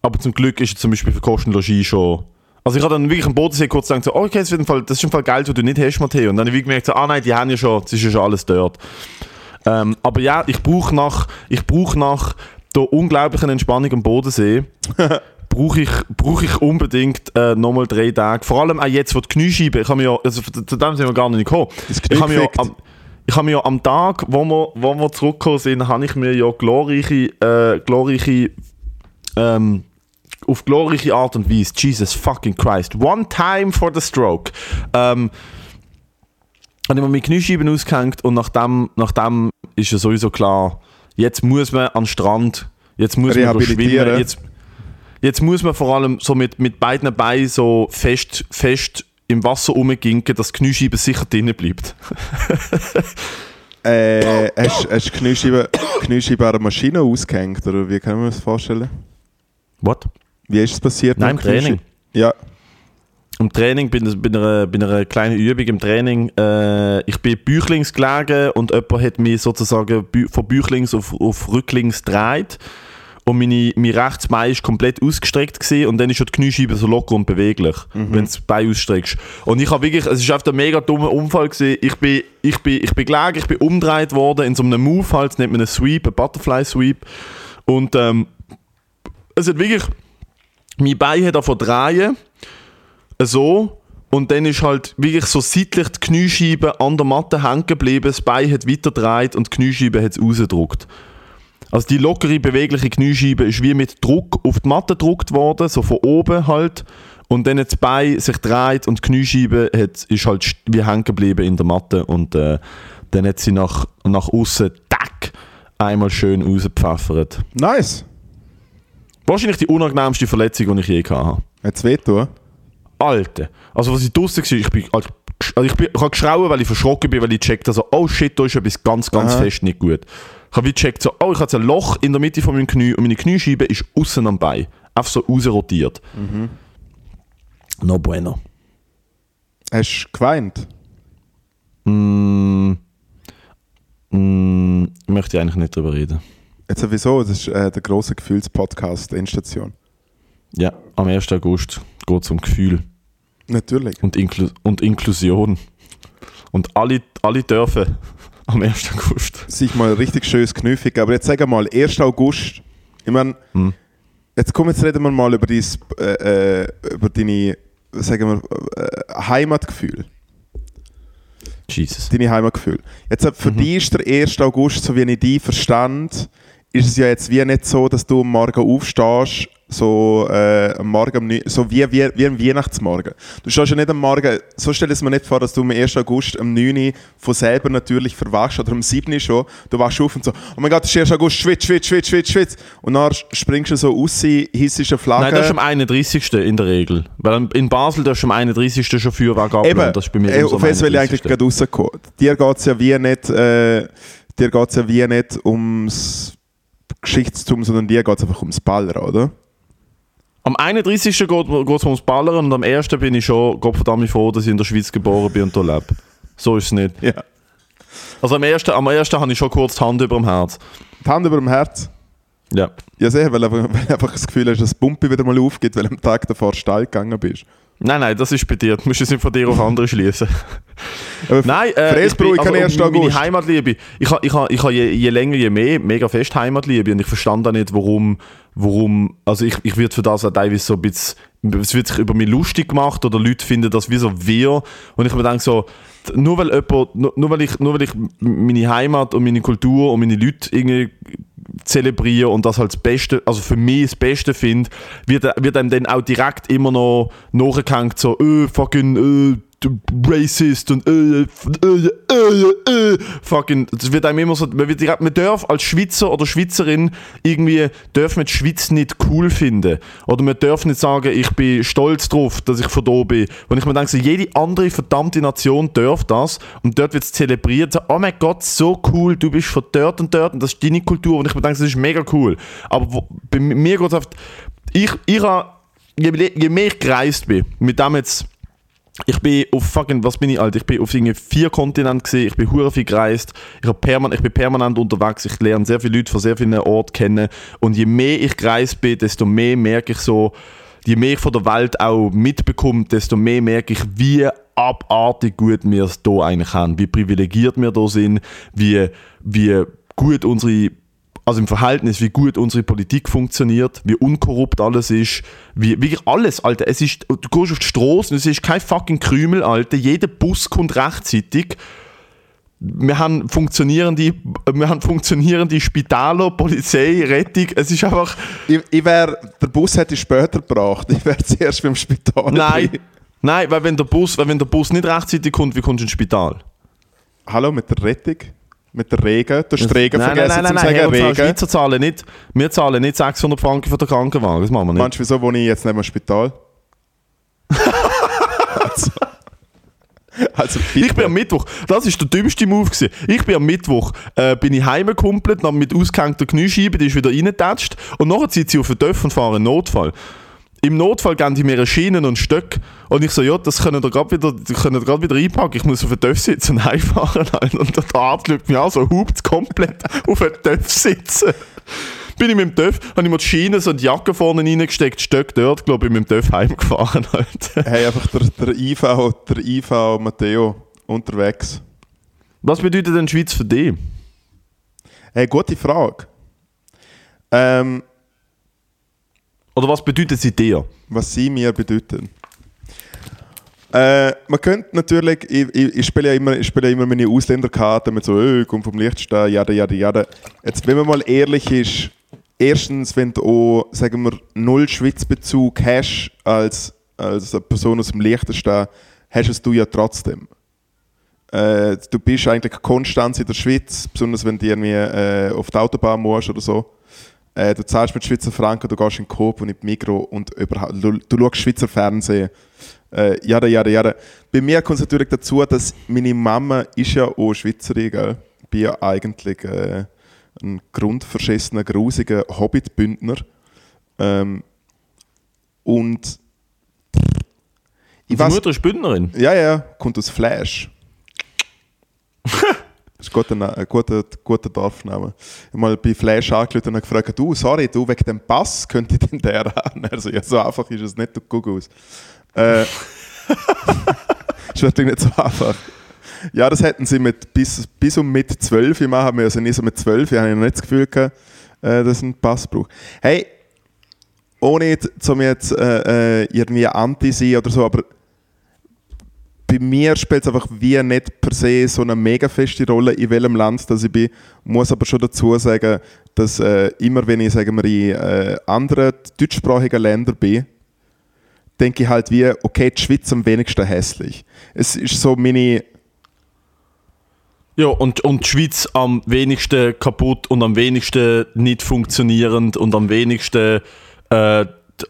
aber zum Glück ist zum Beispiel für Kosten Logis schon. Also ich habe dann wirklich am Bodensee kurz gedacht, so, oh, okay, das, im Fall, das ist im Fall Geld, das du nicht hast, Matteo. Und dann habe ich gemerkt, so, ah nein, die haben ja schon, das ist ja schon alles dort. Ähm, aber ja, ich brauche nach, ich brauche nach der unglaublichen Entspannung am Bodensee, brauche ich, brauch ich unbedingt äh, nochmal drei Tage. Vor allem auch jetzt, wo die Kniescheibe, ich habe mir ja, also zu dem sind wir gar nicht gekommen. Das Ich habe mir ja am, ich habe mir ja am Tag, wo wir, wo wir zurückgekommen sind, habe ich mir ja glorreiche, äh, glorreiche, ähm, auf glorreiche Art und Weise, Jesus fucking Christ, one time for the stroke, ähm, habe ich mir meine Kniescheiben ausgehängt und nachdem, nachdem ist ja sowieso klar, jetzt muss man an den Strand, jetzt muss man schwimmen, jetzt, jetzt muss man vor allem so mit, mit beiden Beinen so fest, fest im Wasser rumginken, dass die Kniescheibe sicher drinnen bleibt. Äh, hast hast du die Kniescheibe, Kniescheibe an einer Maschine ausgehängt? Oder wie kann man das vorstellen? What? Wie ist es passiert? Nein, im Training. Ja. Im Training, bei, bei, einer, bei einer kleinen Übung im Training, äh, ich bin büchlings gelegen und jemand hat mich sozusagen von büchlings auf, auf rücklings gedreht. Und meine, mein rechtes Bein ist komplett ausgestreckt gewesen, und dann ist schon die Kniescheibe so locker und beweglich, wenn du das Bein ausstreckst. Und ich habe wirklich, es ist einfach ein mega dummer Unfall gewesen. Ich bin, ich bin, ich bin gelegen, ich bin umgedreht worden in so einem Move halt, das nennt man einen Sweep, einen Butterfly Sweep. Und ähm, es hat wirklich, mein Bein hat davon drehen, so. Und dann ist halt wirklich so seitlich die Kniescheibe an der Matte hängen geblieben, das Bein hat weiter gedreht und die Kniescheibe hat es rausgedrückt. Also die lockere, bewegliche Kniescheibe ist wie mit Druck auf die Matte gedruckt worden, so von oben halt. Und dann hat das Bein sich dreht und die Kniescheibe hat, ist halt wie hängen geblieben in der Matte. Und äh, dann hat sie nach, nach außen tack, einmal schön rausgepfeffert. Nice. Wahrscheinlich die unangenehmste Verletzung, die ich je hatte. Hat es wehtun? Alter. Also, was ich draußen war, ich bin, also, ich, bin, ich habe geschrauen, weil ich verschrocken bin, weil ich checkt also, oh shit, da ist etwas ganz, ganz Aha. fest nicht gut. Ich habe wie gecheckt, so, oh, ich habe ein Loch in der Mitte von meinem Knie und meine Kniescheibe ist außen am Bein. Einfach so rausrotiert. No bueno. Hast du geweint? Mm, mm, möchte ich eigentlich nicht drüber reden. Jetzt sowieso, das ist äh, der grosse Gefühlspodcast Endstation. Ja, am 1. August geht es um Gefühl Natürlich. und, Inklu und Inklusion. Und alle, alle dürfen am 1. August. Sich mal richtig schönes Kniffig. Aber jetzt sag mal, 1. August, ich meine, Hm. Jetzt komm, jetzt reden wir mal über, dein, äh, äh, über deine, sagen wir, äh, Heimatgefühl. Jesus. Deine Heimatgefühl. Jetzt, äh, für Mhm. dich ist der 1. August, so wie ich dich verstand, ist es ja jetzt wie nicht so, dass du am Morgen aufstehst, so, äh, am Morgen, am Neu- so wie, wie, wie am Weihnachtsmorgen. Du stehst ja nicht am Morgen, so stell es mir nicht vor, dass du am 1. August am 9. Uhr von selber natürlich verwachst oder am 7. Uhr schon. Du wachst auf und so, oh mein Gott, es ist 1. August, schwitz, schwitz, schwitz, schwitz, schwitz. Und dann springst du so raus, hissest eine Flagge. Nein, das ist am 31. in der Regel. Weil in Basel darfst du am 31. schon Feuerwerk abladen. Eben, Das ist bei mir äh, auf das will ich eigentlich 31.. gerade rauskommen. Dir geht es ja wie nicht, äh, dir geht's ja wie nicht ums Geschichtstum, sondern dir geht es einfach ums Ballern, oder? Am 31. geht es ums Ballern und am 1. bin ich schon Gottverdammt froh, dass ich in der Schweiz geboren bin und hier lebe. So ist es nicht. Ja. Also am 1. Am 1. habe ich schon kurz die Hand über dem Herz. Die Hand über dem Herz. Ja. Ja, sehr, weil weil einfach das Gefühl hast, dass die Pumpe wieder mal aufgeht, weil du am Tag davor steil gegangen bist. Nein, nein, das ist bei dir. Du musst es nicht von dir auf andere schließen. Nein, äh, ich bin, ich kann also, erst August. meine Heimatliebe. Ich habe ich ha, ich ha je, je länger, je mehr mega fest Heimatliebe und ich verstand auch nicht, warum, warum, also ich, ich werde für das auch teilweise so ein bisschen, es wird sich über mich lustig gemacht oder Leute finden das wie so wir und ich mir denke so, nur weil jemand, nur, nur weil ich, nur weil ich meine Heimat und meine Kultur und meine Leute irgendwie zelebriere und das das Beste, also für mich das Beste finde, wird, wird einem dann auch direkt immer noch nachgehängt, so, äh, fucking, äh, Racist und äh, äh, äh, äh, fucking, das wird einem immer so, man, wird man darf als Schweizer oder Schweizerin irgendwie, darf man die Schweiz nicht cool finden. Oder man darf nicht sagen, ich bin stolz drauf, dass ich von da bin. Und ich mir denke, so, jede andere verdammte Nation darf das und dort wird es zelebriert, so, oh mein Gott, so cool, du bist von dort und dort und das ist deine Kultur und ich mir denke, das ist mega cool. Aber wo, bei mir geht es auf, ich, ich hab, je, je mehr ich gereist bin, mit dem jetzt, ich bin auf fucking, was bin ich alt? Ich bin auf vier Kontinenten gesehen, ich bin hure viel gereist, ich, hab perman ich bin permanent unterwegs, ich lerne sehr viele Leute von sehr vielen Orten kennen und je mehr ich gereist bin, desto mehr merke ich so, je mehr ich von der Welt auch mitbekomme, desto mehr merke ich, wie abartig gut wir es hier eigentlich haben, wie privilegiert wir hier sind, wie, wie gut unsere also im Verhältnis, wie gut unsere Politik funktioniert, wie unkorrupt alles ist, wie wirklich alles, Alter. Es ist, du gehst auf die Straße und es ist kein fucking Krümel, Alter. Jeder Bus kommt rechtzeitig. Wir haben funktionierende, wir haben funktionierende Spitäler, Polizei, Rettung. Es ist einfach, Ich, ich wär, der Bus hätte ich später gebraucht. Ich wäre zuerst beim Spital. nein, drin. nein, weil wenn der Bus, weil wenn der Bus nicht rechtzeitig kommt, wie kommst du ins Spital? Hallo, mit der Rettung? Mit der Regen? Du hast Regen nein, vergessen nein, nein, zu nein, sagen, Regen. Schweizer zahlen nicht, wir zahlen nicht 600 Franken für den Krankenwagen, das machen wir nicht. Meinst du, wieso wohne ich jetzt neben dem Spital? also, also. Ich bin am Mittwoch, das ist der dümmste Move gewesen. Ich bin am Mittwoch, äh, bin ich heimgekumpelt, dann mit ausgehängter Kniescheibe, die ist wieder reingetatscht und nachher zieht sie auf den Töpf und fahren einen Notfall. Im Notfall geben die mir Schienen und Stöcke und ich so, ja, das können wir gerade wieder, grad wieder einpacken, ich muss auf den Töpf sitzen und heimfahren. Alter. Und der Arzt schaut mich an, so hupt komplett auf den Töpf sitzen. Bin ich mit dem Töpf, habe ich mir die Schienen so die Jacke vorne reingesteckt, Stöcke dort, glaube ich, mit dem Töpf heimgefahren. Alter. Hey, einfach der, der IV, der IV Matteo unterwegs. Was bedeutet denn Schweiz für dich? Hey, gute Frage. Ähm, Oder was bedeutet sie dir? was sie mir bedeuten. Äh, man könnte natürlich, ich, ich, ich spiele ja immer, ich spiele immer meine Ausländerkarten mit so, äh, komm vom Lichtstein, jada, jada, jada. Jetzt, wenn man mal ehrlich ist, erstens, wenn du auch, sagen wir, null Schweizbezug hast als, als eine Person aus dem Liechtenstein, hast es du ja trotzdem. Äh, du bist eigentlich konstant in der Schweiz, besonders wenn du irgendwie äh, auf die Autobahn musst oder so. Äh, du zahlst mit Schweizer Franken, du gehst in Coop und in die Migro und überhaupt, du, du schaust Schweizer Fernsehen. Äh, jada, jada, jada. Bei mir kommt es natürlich dazu, dass meine Mama ist ja auch Schweizerin, gell? Ich bin ja eigentlich äh, ein grundverschissener, grusiger Hobbitbündner. Ähm, und ich Die Mutter ist Bündnerin. ja, ja, kommt aus Flash. Das ist ein guter, ein guter, guter Dorfname. Ich habe mal bei Flash angerufen und gefragt, du, sorry, du, wegen dem Pass könnte ich denn der haben? Also, ja, so einfach ist es nicht, du guck aus. Äh, ist wirklich nicht so einfach. Ja, das hätten sie mit, bis, bis um mit 12 machen müssen. Nicht so mit 12, ich habe noch nicht das Gefühl gehabt, äh, dass einen Pass brauche. Hey, ohne zum jetzt äh, äh, irgendwie anti sein oder so, aber bei mir spielt es einfach wie nicht per se so eine mega feste Rolle, in welchem Land dass ich bin. Muss aber schon dazu sagen, dass äh, immer wenn ich sagen wir, in äh, anderen deutschsprachigen Ländern bin, denke ich halt wie, okay, die Schweiz am wenigsten hässlich. Es ist so meine... Ja, und, und die Schweiz am wenigsten kaputt und am wenigsten nicht funktionierend und am wenigsten äh,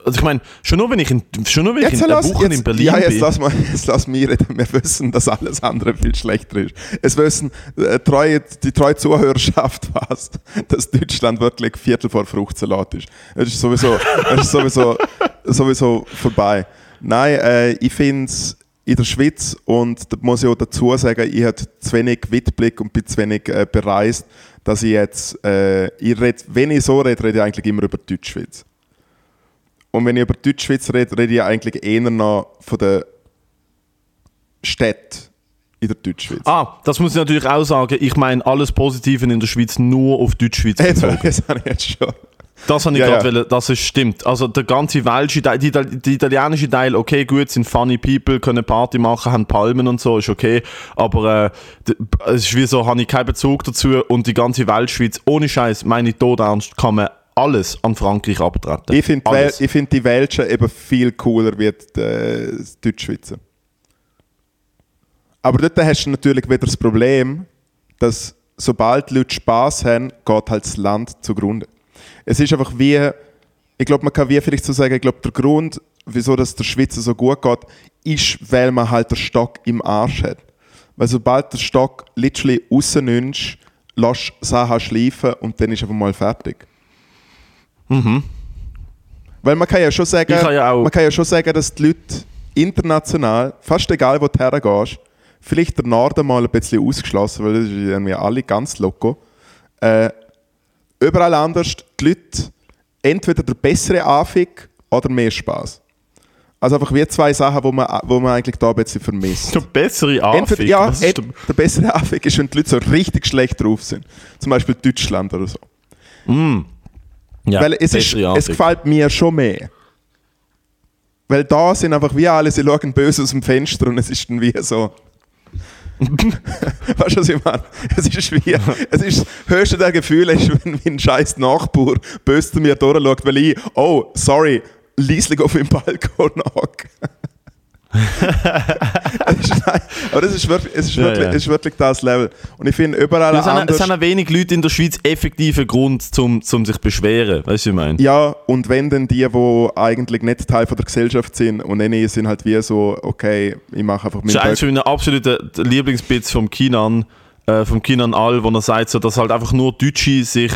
also ich meine, schon nur wenn ich in, schon nur wenn ich in lass, Woche jetzt, in Berlin ja, jetzt bin. Lass mal, jetzt lass mich reden. Wir wissen, dass alles andere viel schlechter ist. Es wissen äh, treue, die treue Zuhörerschaft was, dass Deutschland wirklich Viertel vor Fruchtsalat ist. Es ist sowieso, es ist sowieso, sowieso vorbei. Nein, äh, ich finde es in der Schweiz und da muss ich auch dazu sagen, ich habe zu wenig Weitblick und bin zu wenig äh, bereist, dass ich jetzt, äh, ich red, wenn ich so rede, rede ich eigentlich immer über die Deutschschweiz. Und wenn ich über Deutschschweiz rede, rede ich eigentlich eher noch von der Stadt in der Deutschschweiz. Ah, das muss ich natürlich auch sagen. Ich meine alles Positive in der Schweiz nur auf Deutschschweiz bezogen. das habe ich jetzt schon. Das habe ich Ja, gerade ja. wollen, dass es stimmt. Also der ganze welsche Teil, die, die italienische Teil, okay, gut, sind funny people, können Party machen, haben Palmen und so, ist okay. Aber äh, es ist wie so, habe ich keinen Bezug dazu und die ganze Weltschweiz, ohne Scheiß, meine ich tot ernst, kann man alles an Frankreich abtreten. Ich finde find die Welschen eben viel cooler wie die äh, Deutschschweizer. Aber dort hast du natürlich wieder das Problem, dass sobald Leute Spass haben, geht halt das Land zugrunde. Es ist einfach wie, ich glaube, man kann wie vielleicht so sagen, ich glaube, der Grund, wieso das der Schweizer so gut geht, ist, weil man halt den Stock im Arsch hat. Weil sobald der Stock literally raus nimmst, lässt du Sachen schleifen und dann ist einfach mal fertig. Weil man kann ja schon sagen, kann ja man kann ja schon sagen, dass die Leute international, fast egal wo du hergehst, vielleicht der Norden mal ein bisschen ausgeschlossen, weil das ist irgendwie alle ganz loco, äh, überall anders die Leute entweder der bessere Anfick oder mehr Spaß. Also einfach wie zwei Sachen, wo man, wo man eigentlich da ein bisschen vermisst. Der bessere Anfick. ja, der- der bessere Anfick ist, wenn die Leute so richtig schlecht drauf sind. Zum Beispiel Deutschland oder so. Ja, Weil es, ist, es gefällt mir schon mehr. Weil da sind einfach wie alle, sie schauen böse aus dem Fenster und es ist dann wie so. weißt du, was ich meine? Es ist wie, es ist das höchste der Gefühle, ist, wenn wenn ein scheiß Nachbar böse zu mir durchschaut, weil ich, oh, sorry, leislich auf meinem Balkon hocke. Es Aber das ist wirklich, es ist Ja, wirklich, ja. Es ist wirklich das Level. Und ich finde überall es, haben, es anders. haben auch wenig Leute in der Schweiz effektiven Grund, zum, zum sich beschweren. Weißt du, was ich meine? Ja, und wenn dann die, die eigentlich nicht Teil von der Gesellschaft sind und dann sind halt wie so, okay, ich mache einfach Das ist eines meiner absoluten Lieblingsbits vom Kinan, äh, vom Kinan All, wo er sagt, so, dass halt einfach nur Deutsche sich,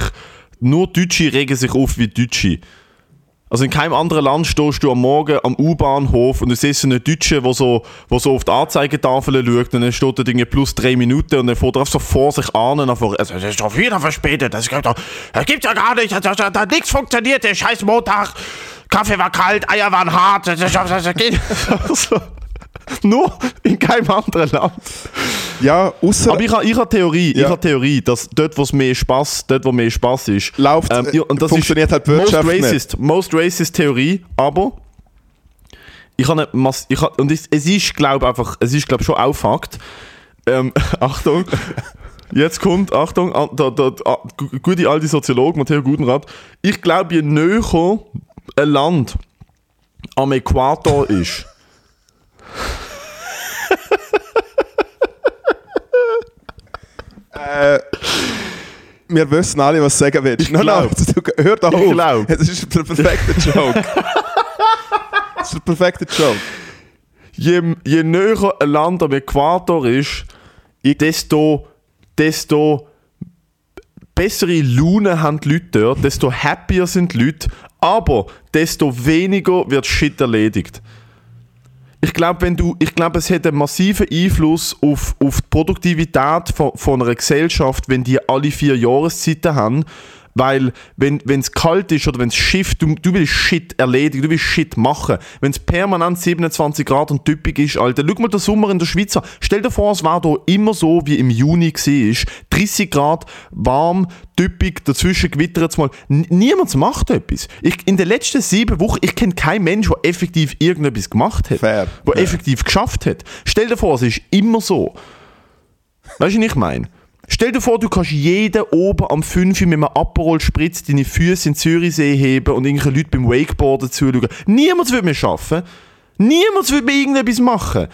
nur Deutsche regen sich auf wie Deutsche. Also in keinem anderen Land stehst du am Morgen am U-Bahnhof und du siehst einen Deutschen, der so, wo so auf die Anzeigetafel schaut und dann steht da Dinge plus drei Minuten und dann fährt er so vor sich an und einfach, es ist doch wieder verspätet, das doch, das gibt's ja gar nicht, da, hat nichts funktioniert, der scheiß Montag, Kaffee war kalt, Eier waren hart, das, das, das, das geht. so. Nur in keinem anderen Land. Ja, außer Aber ich habe ich ha Theorie, Ja. ich habe Theorie, dass dort, wo es mehr Spaß, dort, wo mehr Spaß ist, Läuft, ähm, ja, und das funktioniert ist halt die Wirtschaft most nicht. racist, most racist Theorie, aber ich habe Mass ich habe, und es, es ist glaube einfach, es ist glaube schon auch Fakt. Ähm, Achtung. Jetzt kommt, Achtung, da, ah, gu- gute alte Soziolog Matteo Gutenrat. Ich glaube, je näher ein Land am Äquator ist, wir wissen alle, was du sagen willst. Ich Nein, nein, glaub. du- hör da auf. Ich glaub. Es ist der perfekte Joke. Es ist der perfekte Joke. je, je näher ein Land am Äquator ist, desto, desto bessere Laune haben die Leute dort, desto happier sind die Leute, aber desto weniger wird Shit erledigt. Ich glaube, wenn du, ich glaube, es hat einen massiven Einfluss auf, auf die Produktivität von, von einer Gesellschaft, wenn die alle vier Jahreszeiten haben Weil, wenn es kalt ist oder wenn es Schiff, du, du willst Shit erledigen, du willst Shit machen. Wenn es permanent 27 Grad und typisch ist, Alter, schau mal den Sommer in der Schweiz an. Stell dir vor, es war hier immer so, wie im Juni war. 30 Grad, warm, typisch, dazwischen gewittert es mal. Niemand macht etwas. Ich, in den letzten sieben Wochen, ich kenne keinen Mensch, der effektiv irgendetwas gemacht hat. Fair. Der effektiv geschafft hat. Stell dir vor, es ist immer so. Weißt du, was ich meine? Stell dir vor, du kannst jeden oben am 5 mit einem Aperol Spritz deine Füße in den Zürichsee heben und irgendwelche Leute beim Wakeboarden zuschauen. Niemand würde mehr schaffen. Niemand würde mehr irgendetwas machen.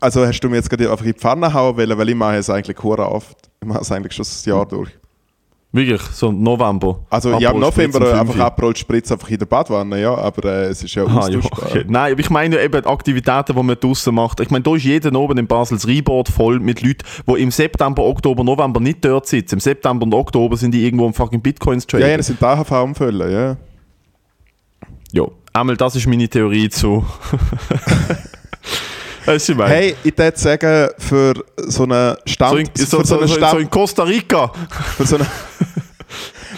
Also hast du mir jetzt gerade einfach in die Pfanne hauen wollen, weil ich mache es eigentlich hure oft. Ich mache es eigentlich schon das Jahr durch. Wirklich, so November. Also ja, im Aperol Spritz November einfach 5. Aperol Spritz einfach in der Badwanne, ja, aber äh, es ist ja Ah, ja, okay. Nein, aber ich meine ja eben die Aktivitäten, die man draußen macht. Ich meine, da ist jeder oben in Basel das Rheinbad voll mit Leuten, die im September, Oktober, November nicht dort sitzen. Im September und Oktober sind die irgendwo am fucking Bitcoins traden. Ja, ja, das sind AHV umfüllen, ja. Ja, einmal das ist meine Theorie zu. Weißt du? Hey, ich würde sagen, für so einen Stamm... so, in, so, für so, so, Stamm... so in Costa Rica. für so einen...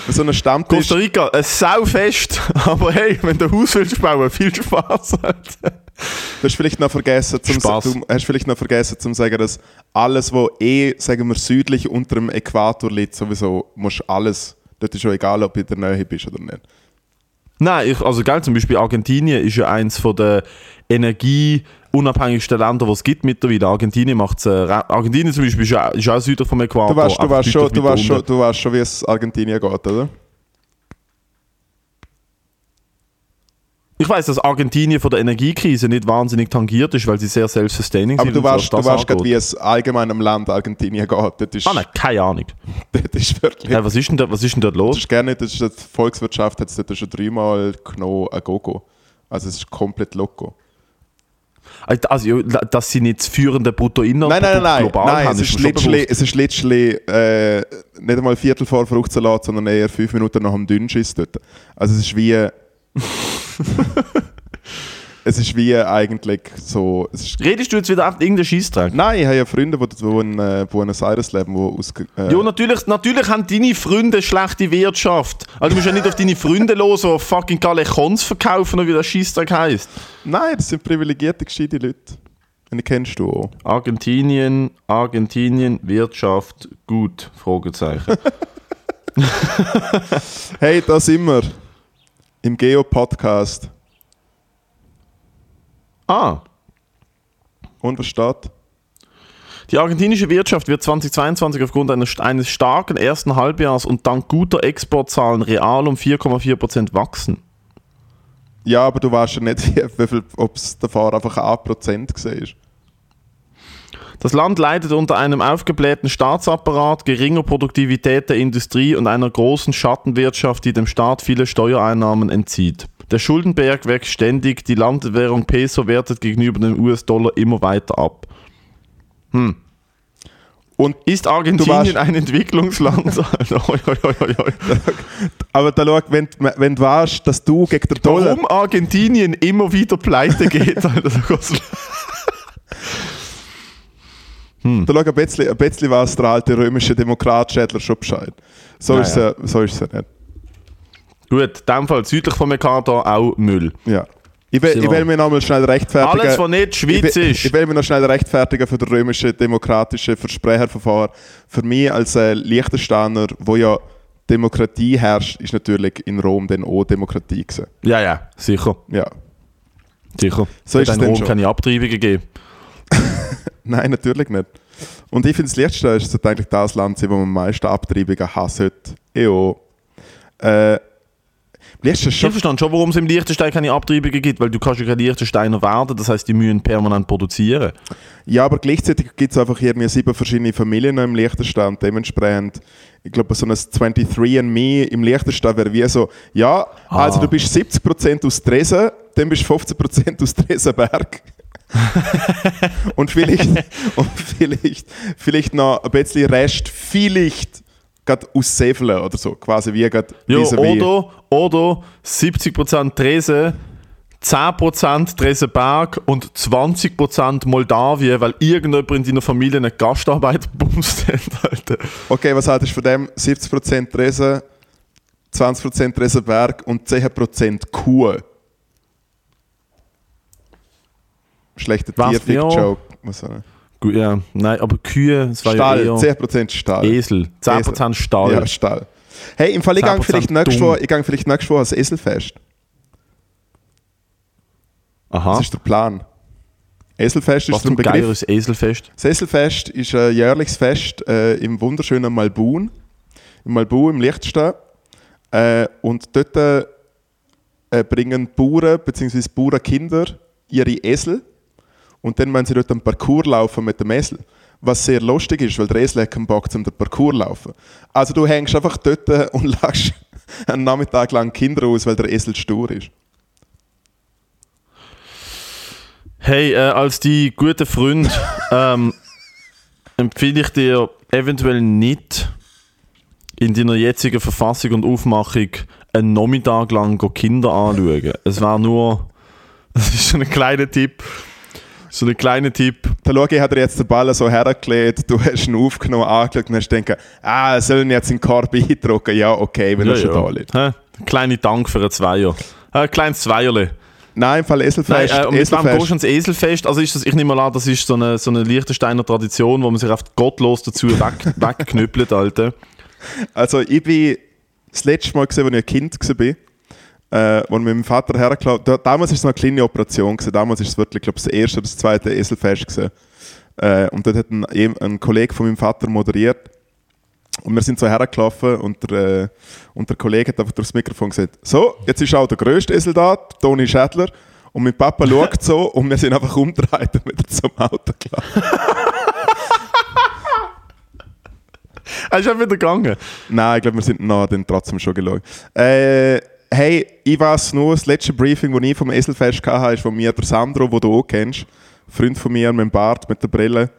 für so einen Stammtisch... Costa Rica, ein Saufest. Aber hey, wenn du ein Haus willst bauen, viel Spaß. Du hast vielleicht noch vergessen, zum, du hast vielleicht noch vergessen zum sagen, dass alles, was eh, sagen wir, südlich unter dem Äquator liegt, sowieso musst alles, dort ist schon egal, ob du in der Nähe bist oder nicht. Nein, ich, also gell, zum Beispiel Argentinien ist ja eins von der energieunabhängigsten Länder, die es gibt mittlerweile. Argentinien macht äh, Argentinien zum Beispiel ist ja, ist auch südlich vom Äquator. Du weißt, du weißt, schon, du, weißt schon, du weißt schon, wie es Argentinien geht, oder? Ich weiß, dass Argentinien von der Energiekrise nicht wahnsinnig tangiert ist, weil sie sehr self-sustaining Aber sind. du und so, weißt, du das weißt gerade, wie es allgemein im Land Argentinien geht. Ist, Ah nein, keine Ahnung. dort ist wirklich... Hey, was, ist denn da, was ist denn dort Das los? ist gerne, das ist die Volkswirtschaft hat es dort schon dreimal genommen, ein Gogo. Also es ist komplett loco. Also, ja, dass sie nicht das führende Bruttoinland Nein, nein, nein, nein, global nein haben, es, ist bewusst. es ist literally äh, nicht einmal ein Viertel vor Fruchtsalat, sondern eher fünf Minuten nach dem Dünnschiss dort. Also es ist wie... es ist wie eigentlich so... Redest du jetzt wieder auf irgendeinen Scheissdreck? nein, ich habe ja Freunde, die, in äh, Buenos Aires leben, die aus... Äh, Ja, natürlich, natürlich haben deine Freunde schlechte Wirtschaft. Also du musst ja nicht auf deine Freunde los, die fucking Galechons verkaufen, oder wie das Scheissdreck heisst. nein, das sind privilegierte, gescheite Leute. Und die kennst du auch. Argentinien, Argentinien, Wirtschaft, gut, Fragezeichen. Hey, da sind wir. Im Geo-Podcast. Ah, Und was steht? die argentinische Wirtschaft wird 2022 aufgrund eines, eines starken ersten Halbjahres und dank guter Exportzahlen real um 4,4% wachsen. Ja, aber du weißt ja nicht, wie, wie viel, ob es davor einfach 1% war. Das Land leidet unter einem aufgeblähten Staatsapparat, geringer Produktivität der Industrie und einer großen Schattenwirtschaft, die dem Staat viele Steuereinnahmen entzieht. Der Schuldenberg wächst ständig, die Landwährung Peso wertet gegenüber dem US-Dollar immer weiter ab. Und, Ist Argentinien ein Entwicklungsland? Oi, oi, oi, oi, oi. aber da schau, wenn, du- wenn du weißt, dass du gegen den Dollar... Warum Argentinien immer wieder pleite geht? Alter, da geht's- Da schau, ein bisschen, ein bisschen weiss der alte römische Demokratschädler schon Bescheid. So, Ja, ist, ja. so ist es ja nicht. Gut, in dem Fall südlich vom Äquator auch Müll. Ja. Ich will, ich will mich noch mal schnell rechtfertigen. Alles, was nicht Schweiz ich will, ist. Ich will mich noch schnell rechtfertigen für das römische demokratische Versprecherverfahren. Für mich als äh, Liechtensteiner, wo ja Demokratie herrscht, ist natürlich in Rom dann auch Demokratie gewesen. Ja, ja, sicher. Ja. Sicher. So ist Hat es in denn Rom schon. keine Abtreibungen gegeben. Nein, natürlich nicht. Und ich finde, das Liechtenstein ist eigentlich das Land, sein, wo man am meisten Abtreibungen haben sollte. Ich auch. Äh, Ich verstehe schon, warum es im Liechtenstein keine Abtreibungen gibt, weil du kannst ja kein Liechtensteiner werden, das heißt, die müssen permanent produzieren. Ja, aber gleichzeitig gibt es einfach irgendwie sieben verschiedene Familien im Liechtenstein dementsprechend, ich glaube, so ein 23andMe im Liechtenstein wäre wie so, ja, also Ah. du bist 70% aus Dresden, dann bist du 15% aus Dresenberg. und vielleicht, und vielleicht, vielleicht noch ein bisschen Rest, vielleicht gerade aus Sevelen oder so, quasi wie gerade Ja, oder, oder 70% Dresden, 10% Dresenberg und 20% Moldawien, weil irgendjemand in deiner Familie eine Gastarbeit bumst hat, Alter. Okay, was haltest du von dem? 70% Dresden, 20% Reserberg und 10% Kuh. Schlechter? Tierfick-Joke. Ja, nein, aber Kühe, es war Stall, ja eher 10% Stall. Esel. 10% Stall. Ja, Stall. Hey, im Fall, ich gehe 10% vielleicht nächstes. Woche, ich gehe vielleicht nächstes Woche ans Eselfest. Aha. Das ist der Plan. Eselfest ist Was ein Begriff. ist Eselfest? Das Eselfest ist ein jährliches Fest äh, im wunderschönen Malbun. Im Malbun, im Liechtenstein. Äh, und dort äh, bringen Bauern bzw. Bauernkinder ihre Esel und dann müssen sie dort einen Parcours laufen mit dem Esel. Was sehr lustig ist, weil der Esel hat keinen Bock, um den Parcours zu laufen. Also du hängst einfach dort und lässt einen Nachmittag lang Kinder aus, weil der Esel stur ist. Hey, äh, als die gute Freund ähm, empfehle ich dir eventuell nicht in deiner jetzigen Verfassung und Aufmachung einen Nachmittag lang Kinder anschauen. Es war nur, das ist ein kleiner Tipp, so ein kleiner Tipp. Der Logi hat dir jetzt den Ball so hergelegt, du hast ihn aufgenommen, angeschaut und hast gedacht, ah, sollen jetzt in den Korb eindrucken? Ja, okay, wenn er schon da liegt. Hä? Kleine Dank für ein Zweier. Ein kleines Zweierle. Nein, im Fall Nein, Eselfest. äh, und mit Eselfest. gehst du ans Eselfest? Also ist das, ich nehme mal an, das ist so eine, so eine Liechtensteiner Tradition, wo man sich oft gottlos dazu weg, wegknüppelt, Alter. Also ich bin das letzte Mal, gewesen, als ich ein Kind war, äh, wo mit meinem Vater hergelaufen da, Damals war es noch eine kleine Operation. Gewesen. Damals war es wirklich, glaube ich, das erste oder das zweite Eselfest. Gewesen. Äh, und dort hat ein, ein Kollege von meinem Vater moderiert. Und wir sind so hergelaufen und der, äh, und der Kollege hat einfach durchs Mikrofon gesagt, so, jetzt ist auch der grösste Esel da, Toni Schädler. Und mein Papa schaut so und wir sind einfach umgedreht und wieder zum Auto gelaufen. Er ist auch wieder gegangen. Nein, ich glaube, wir sind noch dann trotzdem schon gelaufen. Äh, hey, ich weiß nur, das letzte Briefing, das ich vom Eselfest hatte, ist von mir der Sandro, den du auch kennst. Freund von mir mit dem Bart, mit der Brille.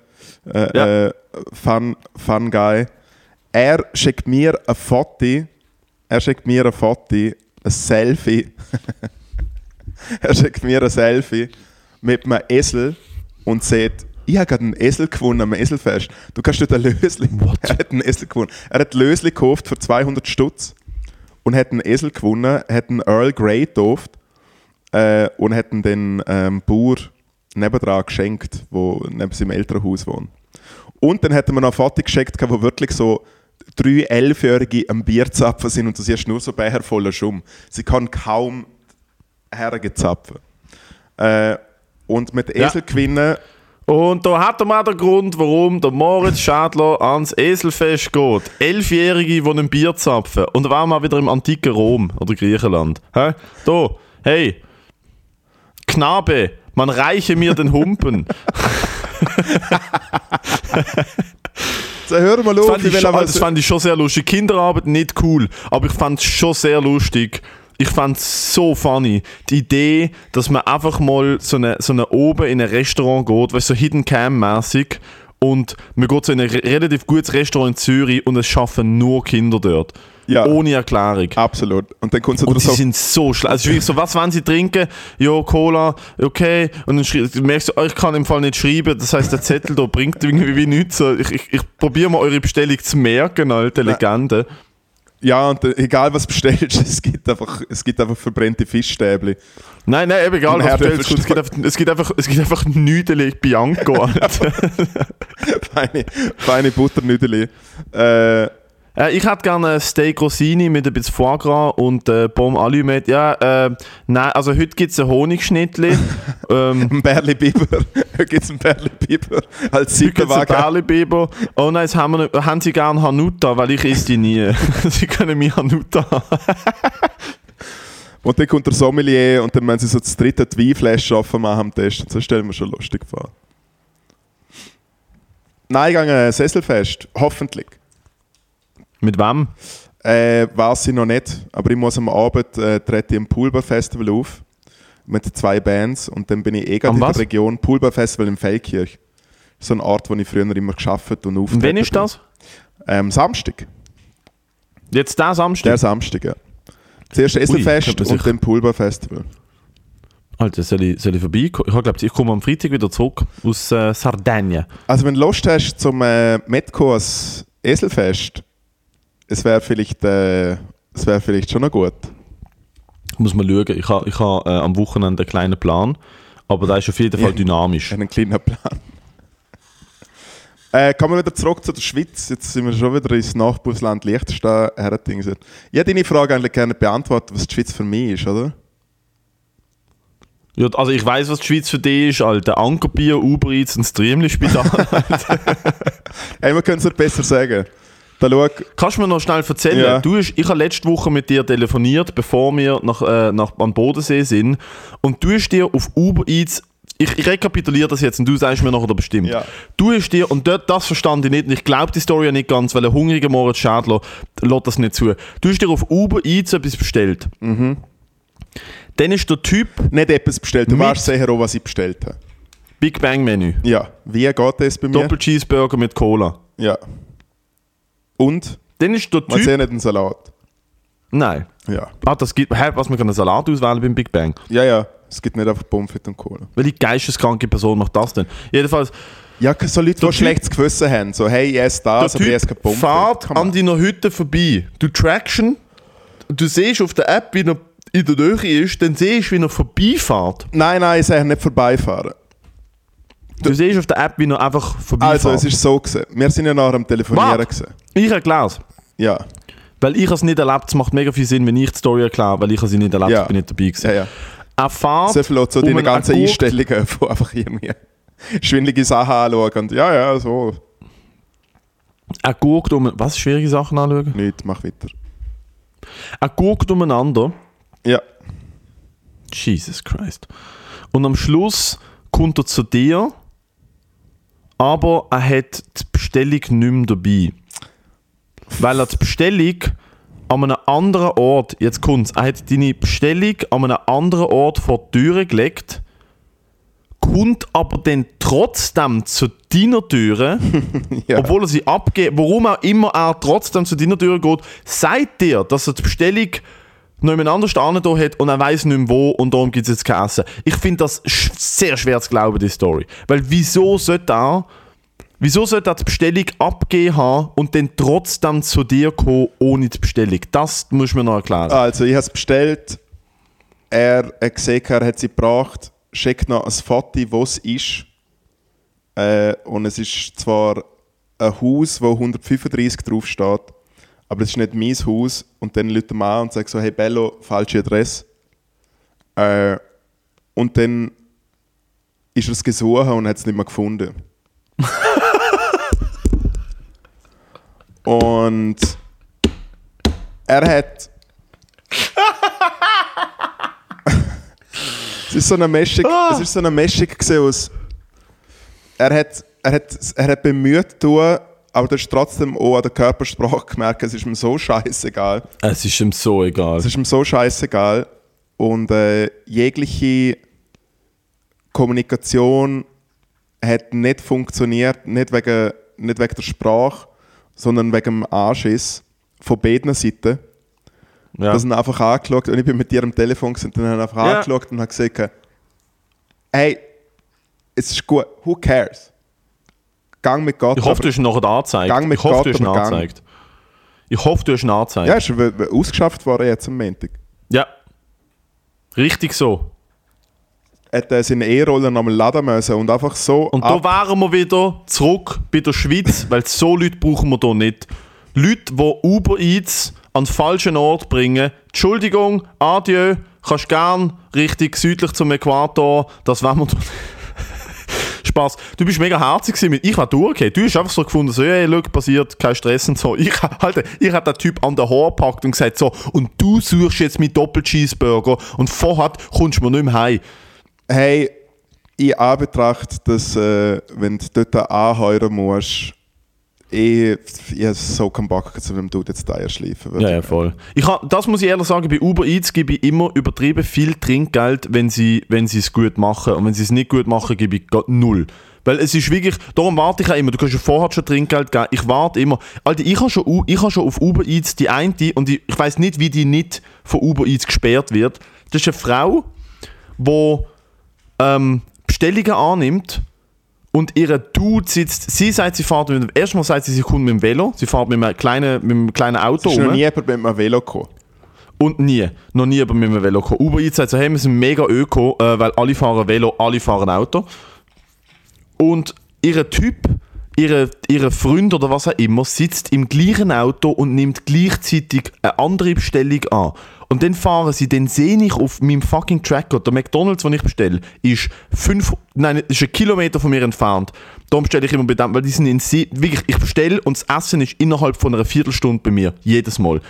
Äh, Ja. äh, fun, fun Guy. Er schickt mir ein Foto. Er schickt mir ein Foto, ein Selfie. er schickt mir ein Selfie mit einem Esel und sagt, ich habe gerade einen Esel gewonnen am Eselfest. Du kannst dort ein Lösli. Er hat einen Esel gewonnen. Er hat ein Lösli gekauft für 200 Stutz und hat einen Esel gewonnen, hat einen Earl Grey gekauft äh, und hat ihn den ähm, Bauer nebendran geschenkt, der neben seinem Elternhaus wohnt. Und dann hat er mir noch ein Foto geschickt, wo wirklich so drei Elfjährige am Bier zapfen sind und du siehst nur so Becher voller Schumm. Sie kann kaum hergezapfen. Äh, und mit Ja. Esel gewinnen, Und da hat er mal den Grund, warum der Moritz Schadler ans Eselfest geht. Elfjährige, die ein Bier zapfen. Und da waren wir wieder im antiken Rom oder Griechenland. Hä? Da, hey, Knabe, man reiche mir den Humpen. so, hör mal Das auf, fand, ich das fand ich schon sehr lustig. Kinderarbeit nicht cool, aber ich fand es schon sehr lustig. Ich fand es so funny. Die Idee, dass man einfach mal so eine, so eine oben in ein Restaurant geht, weißt du, so Hidden Cam-mäßig und man geht so in ein re- relativ gutes Restaurant in Zürich und es schaffen nur Kinder dort. Ja. Ohne Erklärung. Absolut. Und dann kommt so Und sie so, sind so schlecht. Also wirklich so, was wollen sie trinken? Ja, Cola, okay. Und dann merkst du, oh, ich kann im Fall nicht schreiben. Das heißt, der Zettel da bringt irgendwie wie nichts. Ich, ich, ich probiere mal eure Bestellung zu merken, alte Legende. Ja, und äh, egal was bestellst, es gibt einfach, es gibt einfach verbrannte Fischstäbli. Nein, nein, eben egal, was bestellst. Es gibt einfach, es gibt einfach, es gibt einfach Nüdeli Bianco. Feine, feine Butternüdeli. Äh, äh, ich hätte gerne ein Steak Rossini mit ein bisschen Foie Gras und äh, Pommes Allumette. Ja, äh, nein, also heute gibt es ein Honigschnittli. ähm, ein Berli Biber. Hier gibt es einen Berli Biber als Heute einen Berlebiber. Oh nein, jetzt haben, wir nicht, haben Sie gern Hanuta, weil ich esse die nie. Sie können mir Hanuta haben. Und dann kommt der Sommelier und dann müssen sie so das dritte Weinflasche offen machen am Test. So stellen wir schon lustig vor. Nein, ich gehe ein Sesselfest. Hoffentlich. Mit wem? Äh, weiß ich noch nicht, aber ich muss am Abend äh, trete ich im Poolbar Festival auf mit zwei Bands und dann bin ich eh gerade in der? Region Poolbar Festival in Feldkirch. So eine Art, wo ich früher immer geschafft und Und auftreten wann ist das? Ähm, Samstag. Jetzt der Samstag? Der Samstag, ja. Zuerst man und sich- dann Poolbar Festival. Alter, soll ich, soll ich vorbeikommen? Ich glaube, ich komme am Freitag wieder zurück aus äh, Sardinien. Also wenn du Lust hast zum äh, Metco als Eselfest, es wäre vielleicht äh, wäre vielleicht schon noch gut. Muss man schauen. Ich habe ich ha, äh, am Wochenende einen kleinen Plan, aber der ist auf jeden Fall Ja. dynamisch. Einen kleinen Plan. Äh, kommen wir wieder zurück zu der Schweiz. Jetzt sind wir schon wieder ins Nachbarland Liechtenstein. Ich hätte deine Frage eigentlich gerne beantwortet, was die Schweiz für mich ist, oder? Ja, also ich weiß, was die Schweiz für dich ist, Alter. Ankerbier, Uber Eats, ein Streamli-Spital. Ey, wir können es besser sagen. Da schau, Kannst du mir noch schnell erzählen? Ja. Du hast, ich habe letzte Woche mit dir telefoniert, bevor wir nach, äh, nach, am Bodensee sind. Und du hast dir auf Uber Eats, ich, ich rekapituliere das jetzt und du sagst mir nachher bestimmt. Ja. Du hast dir, und dort, das verstand ich nicht, und ich glaube die Story ja nicht ganz, weil ein hungriger Moritz Schädler lässt das nicht zu. Du hast dir auf Uber Eats etwas bestellt. Mhm. Dann ist der Typ nicht etwas bestellt. Du weißt sicher auch, was ich bestellt habe. Big Bang Menü. Ja, wie geht das bei mir? Doppel Cheeseburger mit Cola. Ja. Und? Dann ist der Man Typ. sieht nicht einen Salat. Nein. Ja. Ah, das gibt. Hä, was man kann einen Salat auswählen beim Big Bang. Ja, ja. Es gibt nicht einfach Pommes und Cola. Welche geisteskranke Person macht das denn? Jedenfalls, Ja, so Leute, die Typ- schlechtes Gewissen haben. So, hey, ich esse der das, aber ich esse Typ keine Pommes. Come an deiner Hütte vorbei. Du Traction, du siehst auf der App, wie er in der Nähe ist, dann siehst du, wie er vorbeifährt. Nein, nein, ich sage nicht vorbeifahren. Du siehst auf der App, wie er einfach vorbeifährt. Also, es ist so gewesen. Wir sind ja nachher am Telefonieren Warte. gewesen. ich erkläre es. Ja, Weil ich es nicht erlebt, es macht mega viel Sinn, wenn ich die Story erkläre, weil ich sie nicht erlebt Ja. bin nicht dabei gewesen. ja, ja. Er fährt So viel zu um deinen einen ganzen Einstellungen, wo einfach irgendwie schwindelige Sachen anschauen und ja, ja, so. Er guckt um... Was? Schwierige Sachen anschauen? Nicht, mach weiter. Er guckt umeinander. Ja, Jesus Christ. Und am Schluss kommt er zu dir, aber er hat die Bestellung nicht mehr dabei. Weil er die Bestellung an einem anderen Ort, jetzt kommt's, er hat deine Bestellung an einem anderen Ort vor die Türe gelegt, kommt aber dann trotzdem zu deiner Türe, ja. obwohl er sie abgeht, warum auch immer er trotzdem zu deiner Tür geht, sagt dir, dass er die Bestellung noch jemand anders da hat und er weiß nicht mehr wo und darum gibt es jetzt kein Essen. Ich finde das sch sehr schwer zu glauben, die Story. Weil wieso sollte er, wieso sollte er die Bestellung abgeben haben und dann trotzdem zu dir kommen ohne die Bestellung? Das muss mir noch erklären. Also, ich habe es bestellt. Er hat gesehen, er hat sie gebracht. Schickt noch ein Foto, wo es ist. Äh, und es ist zwar ein Haus, wo 135 drauf steht, aber es ist nicht mein Haus. Und dann lädt er mal an und sagt so: Hey Bello, falsche Adresse. Äh, und dann ist er es gesucht und hat es nicht mehr gefunden. und er hat. es ist so eine Mischung, es ist so eine Mischung aus. Er hat, er hat, er hat bemüht tun, aber du hast trotzdem auch an der Körpersprache gemerkt, es ist ihm so scheißegal. Es ist ihm so egal. Es ist ihm so scheißegal. Und äh, jegliche Kommunikation hat nicht funktioniert, nicht wegen, nicht wegen der Sprache, sondern wegen dem Anschiss von beiden Seiten. Ja. Da sind einfach angeschaut und ich bin mit dir am Telefon und dann haben einfach Ja. angeschaut und habe gesagt, hey, es ist gut, who cares? Gang mit Gott. Ich hoffe, du hast ihn nachher angezeigt. Gang mit ich hoffe, Gott, du hast ihn angezeigt. Ich hoffe, du hast ihn angezeigt. ja, ist w- ausgeschafft worden jetzt am Montag. Ja. Richtig so. Er hat äh, seine E-Roller nochmal laden müssen und einfach so Und da wären wir wieder zurück bei der Schweiz, weil so Leute brauchen wir hier nicht. Leute, die Uber Eats an den falschen Ort bringen. Entschuldigung, adieu, kannst gern richtig südlich zum Äquator, das wollen wir doch Spaß. Du bist mega herzig mit. Ich war durchgehen. Du hast einfach so gefunden, so, hey, look, passiert, kein Stress und so. Ich, Alter, ich hab den Typ an den Haar gepackt und gesagt, so, und du suchst jetzt mit Doppel-Cheeseburger und vorher kommst du mir nicht mehr heim. Hey, in Anbetracht, dass, äh, wenn du dort anheuern musst, ich, ich habe so keinen Bock, zu dem Dude jetzt da schleifen. Ja, ja, voll. Ich ha, das muss ich ehrlich sagen, bei Uber Eats gebe ich immer übertrieben viel Trinkgeld, wenn sie, wenn es gut machen. Und wenn sie es nicht gut machen, gebe ich null. Weil es ist wirklich, darum warte ich auch immer. Du kannst ja vorher schon Trinkgeld geben. Ich warte immer. Alter, ich habe schon, habe schon auf Uber Eats die eine, und ich, ich weiß nicht, wie die nicht von Uber Eats gesperrt wird. Das ist eine Frau, die ähm, Bestellungen annimmt und ihre Dude sitzt, sie sagt, sie fährt mit erstmal sagt sie, sie kommt mit dem Velo, sie fährt mit einem kleinen, mit einem kleinen Auto Es ist noch nie jemand mit einem Velo gekommen. Und nie, noch nie mit einem Velo gekommen. Uber Eats sagt so, hey, wir sind mega öko, äh, weil alle fahren Velo, alle fahren Auto. Und ihr Typ, ihre, ihre Freund oder was auch immer, sitzt im gleichen Auto und nimmt gleichzeitig eine andere Bestellung an. Und dann fahren sie, dann sehe ich auf meinem fucking Tracker, der McDonalds, den ich bestelle, ist fünf, nein, ist ein Kilometer von mir entfernt. Da bestelle ich immer bei weil die sind in Sie wirklich, ich bestelle und das Essen ist innerhalb von einer Viertelstunde bei mir, jedes Mal.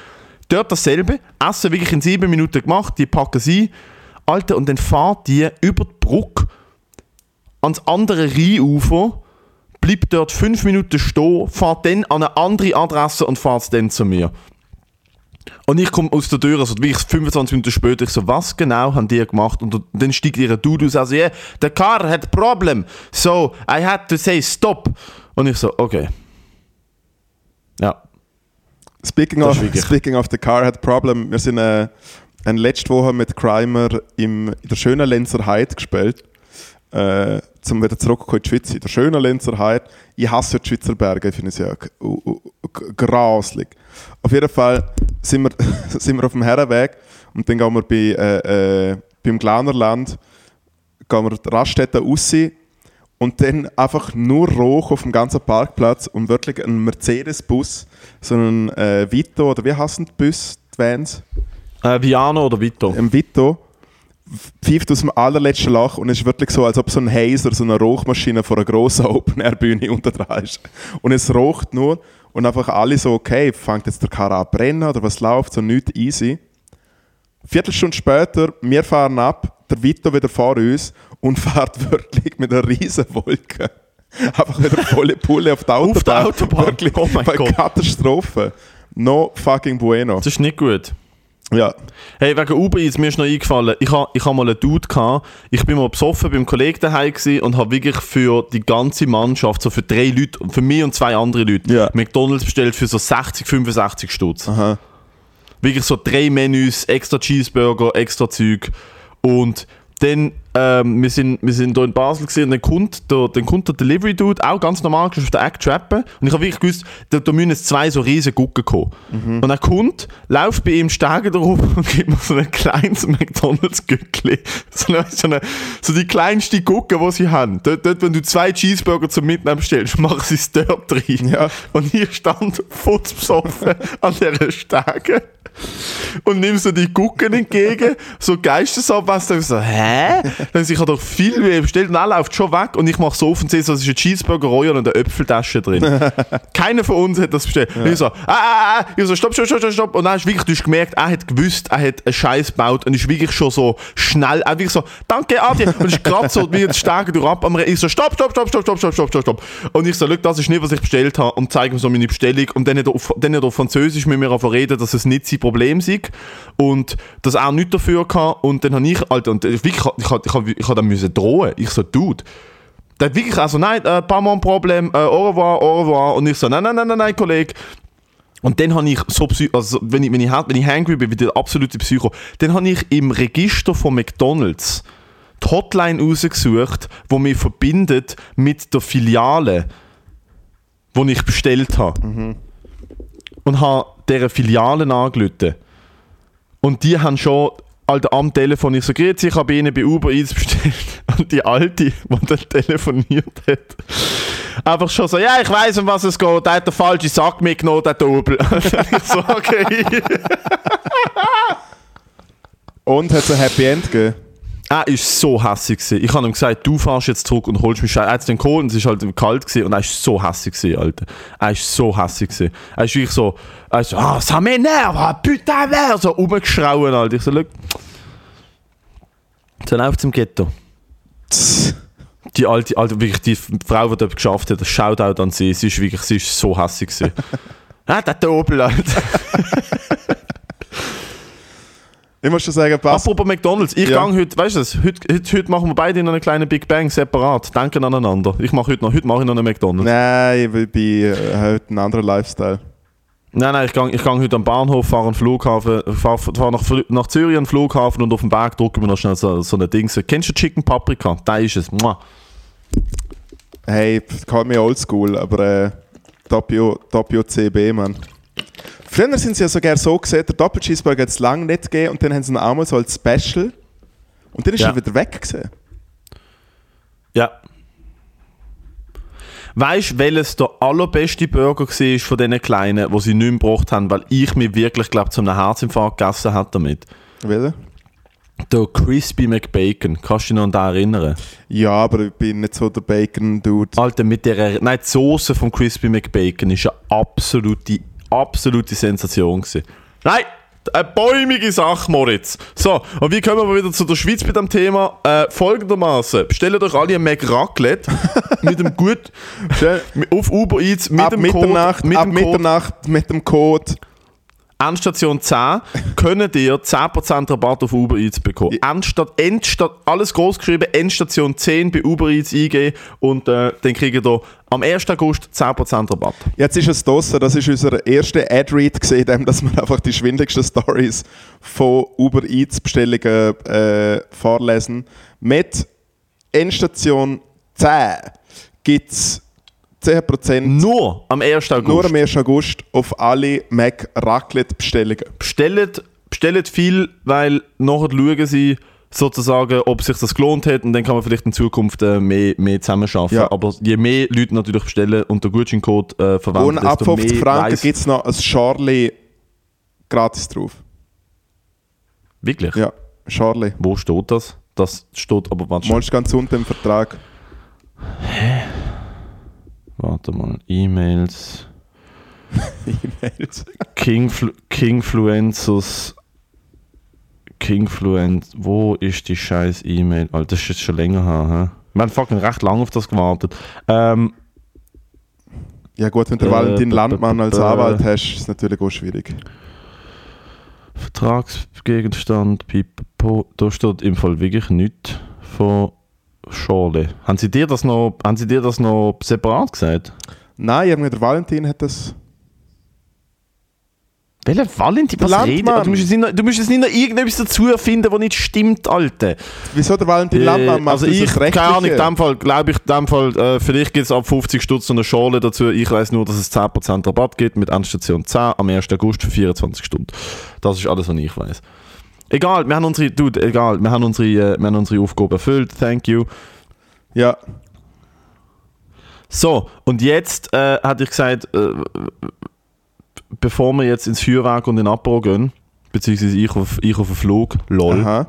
Dort dasselbe, Essen wirklich in sieben Minuten gemacht, die packen sie, Alter, und dann fahrt die über die Brücke ans andere Rheinufer, bleibt dort fünf Minuten stehen, fahrt dann an eine andere Adresse und fahrt dann zu mir. Und ich komme aus der Tür, also wirklich 25 Minuten später, ich so, was genau haben die gemacht? Und dann steigt ihre Dude aus, also, yeah, the car had problem, so I had to say stop. Und ich so, okay. Ja. Speaking Das of, speaking of the car had problem, wir sind äh, eine letzte Woche mit Crimer im, in der schönen Lenzer Heide gespielt. Äh, zum wieder zurückkommen in die Schweiz. In der schönen Lenzer Heide. Ich hasse die Schweizer Berge, ich finde es ja g- u- u- g- grauslig. Auf jeden Fall sind wir, sind wir auf dem Herrenweg und dann gehen wir bei, äh, äh, beim Glaunerland gehen wir die Raststätte raus und dann einfach nur Rauch auf dem ganzen Parkplatz und wirklich ein Mercedes-Bus, so ein äh, Vito, oder wie heißen die Bus, die Vans? Äh, Viano oder Vito? Ein Vito, pfeift aus dem allerletzten Loch und es ist wirklich so, als ob so ein Hazer, so eine Rauchmaschine vor einer grossen Open-Air-Bühne unter dran ist. Und es raucht nur und einfach alle so, okay, fängt jetzt der Karre an brennen oder was läuft, so nichts easy. Viertelstunde später, wir fahren ab, der Vito wieder vor uns und fährt wirklich mit einer riesen Wolke. Einfach wieder volle Pulle auf der Autobahn. der Autobahn? Wirklich, Oh mein Gott. Katastrophe. No fucking bueno. Das ist nicht gut. Ja. Hey, wegen Uber Eats, mir ist noch eingefallen, ich habe ich ha mal einen Dude gehabt, ich bin mal besoffen beim Kollegen daheim und habe wirklich für die ganze Mannschaft, so für drei Leute, für mich und zwei andere Leute, Ja. McDonalds bestellt für so 60, 65 Stutz. Wirklich so drei Menüs, extra Cheeseburger, extra Zeug. Und dann, ähm, wir sind, wir sind hier in Basel gesehen dann kommt der, dann kommt der Delivery Dude auch ganz normal auf der Act trappen. Und ich habe wirklich gewusst, da, da müssen jetzt zwei so riesen Gucken kommen. Und er kommt, läuft bei ihm Stege drauf und gibt mir so ein kleines McDonalds-Gückli. So, eine, so, eine, so die kleinste Gucke, die sie haben. Dort, dort, wenn du zwei Cheeseburger zum Mitnehmen stellst, machen sie es dort rein. Ja. Und ich stand futzbesoffen an dieser Stege und nimm so die Gucken entgegen, so geistesabwesend, so, hä? Dann ich habe doch viel mehr bestellt und er läuft schon weg und ich mache so auf und sehe, so, es ist ein Cheeseburger Royal und eine Äpfeltasche drin. Keiner von uns hat das bestellt. Und ich so, ah, ah, ah, ich so, stopp, stopp, stopp, stopp, stopp. Und dann hast du wirklich, du hast gemerkt, er hat gewusst, er hat einen Scheiß gebaut und ist wirklich schon so schnell, er wirklich so, danke, Adi. Und ist gerade so, wie jetzt stärker durch ab am Ich so, stopp, stopp, stopp, stopp, stopp, stopp, stopp, stopp, stopp. Und ich so, schau, das ist nicht, was ich bestellt habe und zeige ihm so meine Bestellung. Und dann hat er auf, dann hat er auf Französisch mit mir reden, dass es nicht sein Problem sei und dass er nichts dafür kann. Und dann habe ich, Alter, und wirklich, ich, ich, ich, ich, dann müssen drohen. Ich so, Dude, der hat wirklich also, nein, äh, pas mon Problem, äh, au revoir, au revoir. Und ich so, nein, nein, nein, nein, nein, Kollege. Und dann habe ich so, also wenn ich, wenn ich, wenn ich hangry bin, wie der absolute Psycho, dann habe ich im Register von McDonalds die Hotline rausgesucht, die mich verbindet mit der Filiale, die ich bestellt habe. Und habe dieser Filiale angerufen. Und die haben schon Alter, am Telefon, ich so, grüezi, ich habe ihnen bei Uber Eats bestellt. Und die Alte, die dann telefoniert hat, einfach schon so, ja, ich weiß, um was es geht, der hat den falschen Sack mitgenommen, der Dobel. ich so, okay. Und hat es ein Happy End gegeben? Er ist so hässlich. Ich habe ihm gesagt, du fährst jetzt zurück und holst mich Scheiße. Er hat den geholt und es ist halt kalt und er ist so hässlich Alter. Er ist so hässlich. Er ist wirklich so, er ist so, ah, ça m'énerve, ah, putain, wer? So rumgeschrauen, Alter. Ich so, look. So läuft im Ghetto. Die alte, alte, wirklich die Frau, die dort geschafft hat, Shoutout an sie, sie ist wirklich, sie ist so hässlich ah, der Dobel, Alter. Ich muss schon sagen, passt. Apropos McDonalds, ich Ja. gang heute, weißt du das, heute, heute, heute machen wir beide noch einen kleinen Big Bang separat, denken aneinander. Ich mache heute noch, heute mache ich noch einen McDonalds. Nein, ich bin äh, heute ein anderer Lifestyle. Nein, nein, ich gang, ich gang heute am Bahnhof, fahre Flughafen, fahre fahr nach, nach Zürich an den Flughafen und auf dem Berg drücken wir noch schnell so, so ein Ding. Kennst du Chicken Paprika? Da ist es. Mua. Hey, call me oldschool, aber äh, Doppio CB, Mann. Früher sind sie ja sogar so gesehen, der Doppelcheeseburger hat es lange nicht gegeben und dann haben sie ihn auch mal so als Special und dann ist Ja. er wieder weg gewesen. Ja. Weißt du, welches der allerbeste Burger war von diesen kleinen, wo sie nicht mehr gebraucht haben, weil ich mich wirklich, glaube zu einem Herzinfarkt gegessen habe damit? Welcher? Der Crispy McBacon. Kannst du dich noch an den erinnern? Ja, aber ich bin nicht so der Bacon-Dude. Alter, mit der. Nein, die Soße vom Crispy McBacon ist eine absolute, absolute Sensation. Gewesen. Nein! Eine bäumige Sache, Moritz. So, und wie kommen wir wieder zu der Schweiz bei dem Thema? Äh, folgendermaßen: Bestellt euch alle ein Mac Raclette mit dem gut auf Uber Eats mit ab dem Mitternacht, Code, mit ab dem Code Mitternacht mit dem Code. Endstation 10 könnt ihr 10% Rabatt auf Uber Eats bekommen. Endstadt, Endstadt, alles groß geschrieben, Endstation 10 bei Uber Eats eingeben und äh, dann kriegt ihr am 1. August 10% Rabatt. Jetzt ist es draussen, das ist unser erster Ad-Read gesehen, dass wir einfach die schwindigsten Stories von Uber Eats Bestellungen äh, vorlesen. Mit Endstation 10 gibt es 10% Nur am 1. August. nur am 1. August auf alle Mac Raclette Bestellungen. bestellt, bestellt viel, weil nachher schauen sie sozusagen, ob sich das gelohnt hat und dann kann man vielleicht in Zukunft äh, mehr, mehr zusammenarbeiten. Ja. Aber je mehr Leute natürlich bestellen und den Gutscheincode äh, verwenden, Und ab desto 50 mehr Franken gibt es noch ein Charlie gratis drauf. Wirklich? Ja, Charlie. Wo steht das? Das steht aber Mal ist ganz unten im Vertrag. Warte mal. E-Mails. E-Mails. Kingflu Kingfluencers. Kingfluenz. Wo ist die scheiß E-Mail? Alter, das ist jetzt schon länger her. hä? Wir haben fucking recht lange auf das gewartet. Ähm, Ja gut, wenn du Äh, Valentin Landmann als Anwalt hast, ist es natürlich auch schwierig. Vertragsgegenstand, pipapo. Da steht im Fall wirklich nichts von Schorle. Haben sie dir das noch, haben sie dir das noch separat gesagt? Nein, irgendwie der Valentin hat das... Welcher Valentin? Was Landmann. Du musst, jetzt nicht noch, du musst jetzt nicht noch irgendetwas dazu erfinden, was nicht stimmt, Alter. Wieso der Valentin Landmann macht also ich, keine Ahnung, in dem Fall, glaube ich, in dem Fall, äh, vielleicht gibt es ab 50 Stutz eine Schale dazu. Ich weiß nur, dass es 10% Rabatt gibt mit Endstation 10 am 1. August für 24 Stunden. Das ist alles, was ich weiß. Egal, wir haben unsere, dude, egal, wir haben unsere, äh, wir haben unsere Aufgabe erfüllt, thank you. Ja, So, und jetzt äh, hatte ich gesagt, äh, bevor wir jetzt ins Feuerwerk und in den Apero gehen, beziehungsweise ich auf, ich auf den Flug, lol. aha.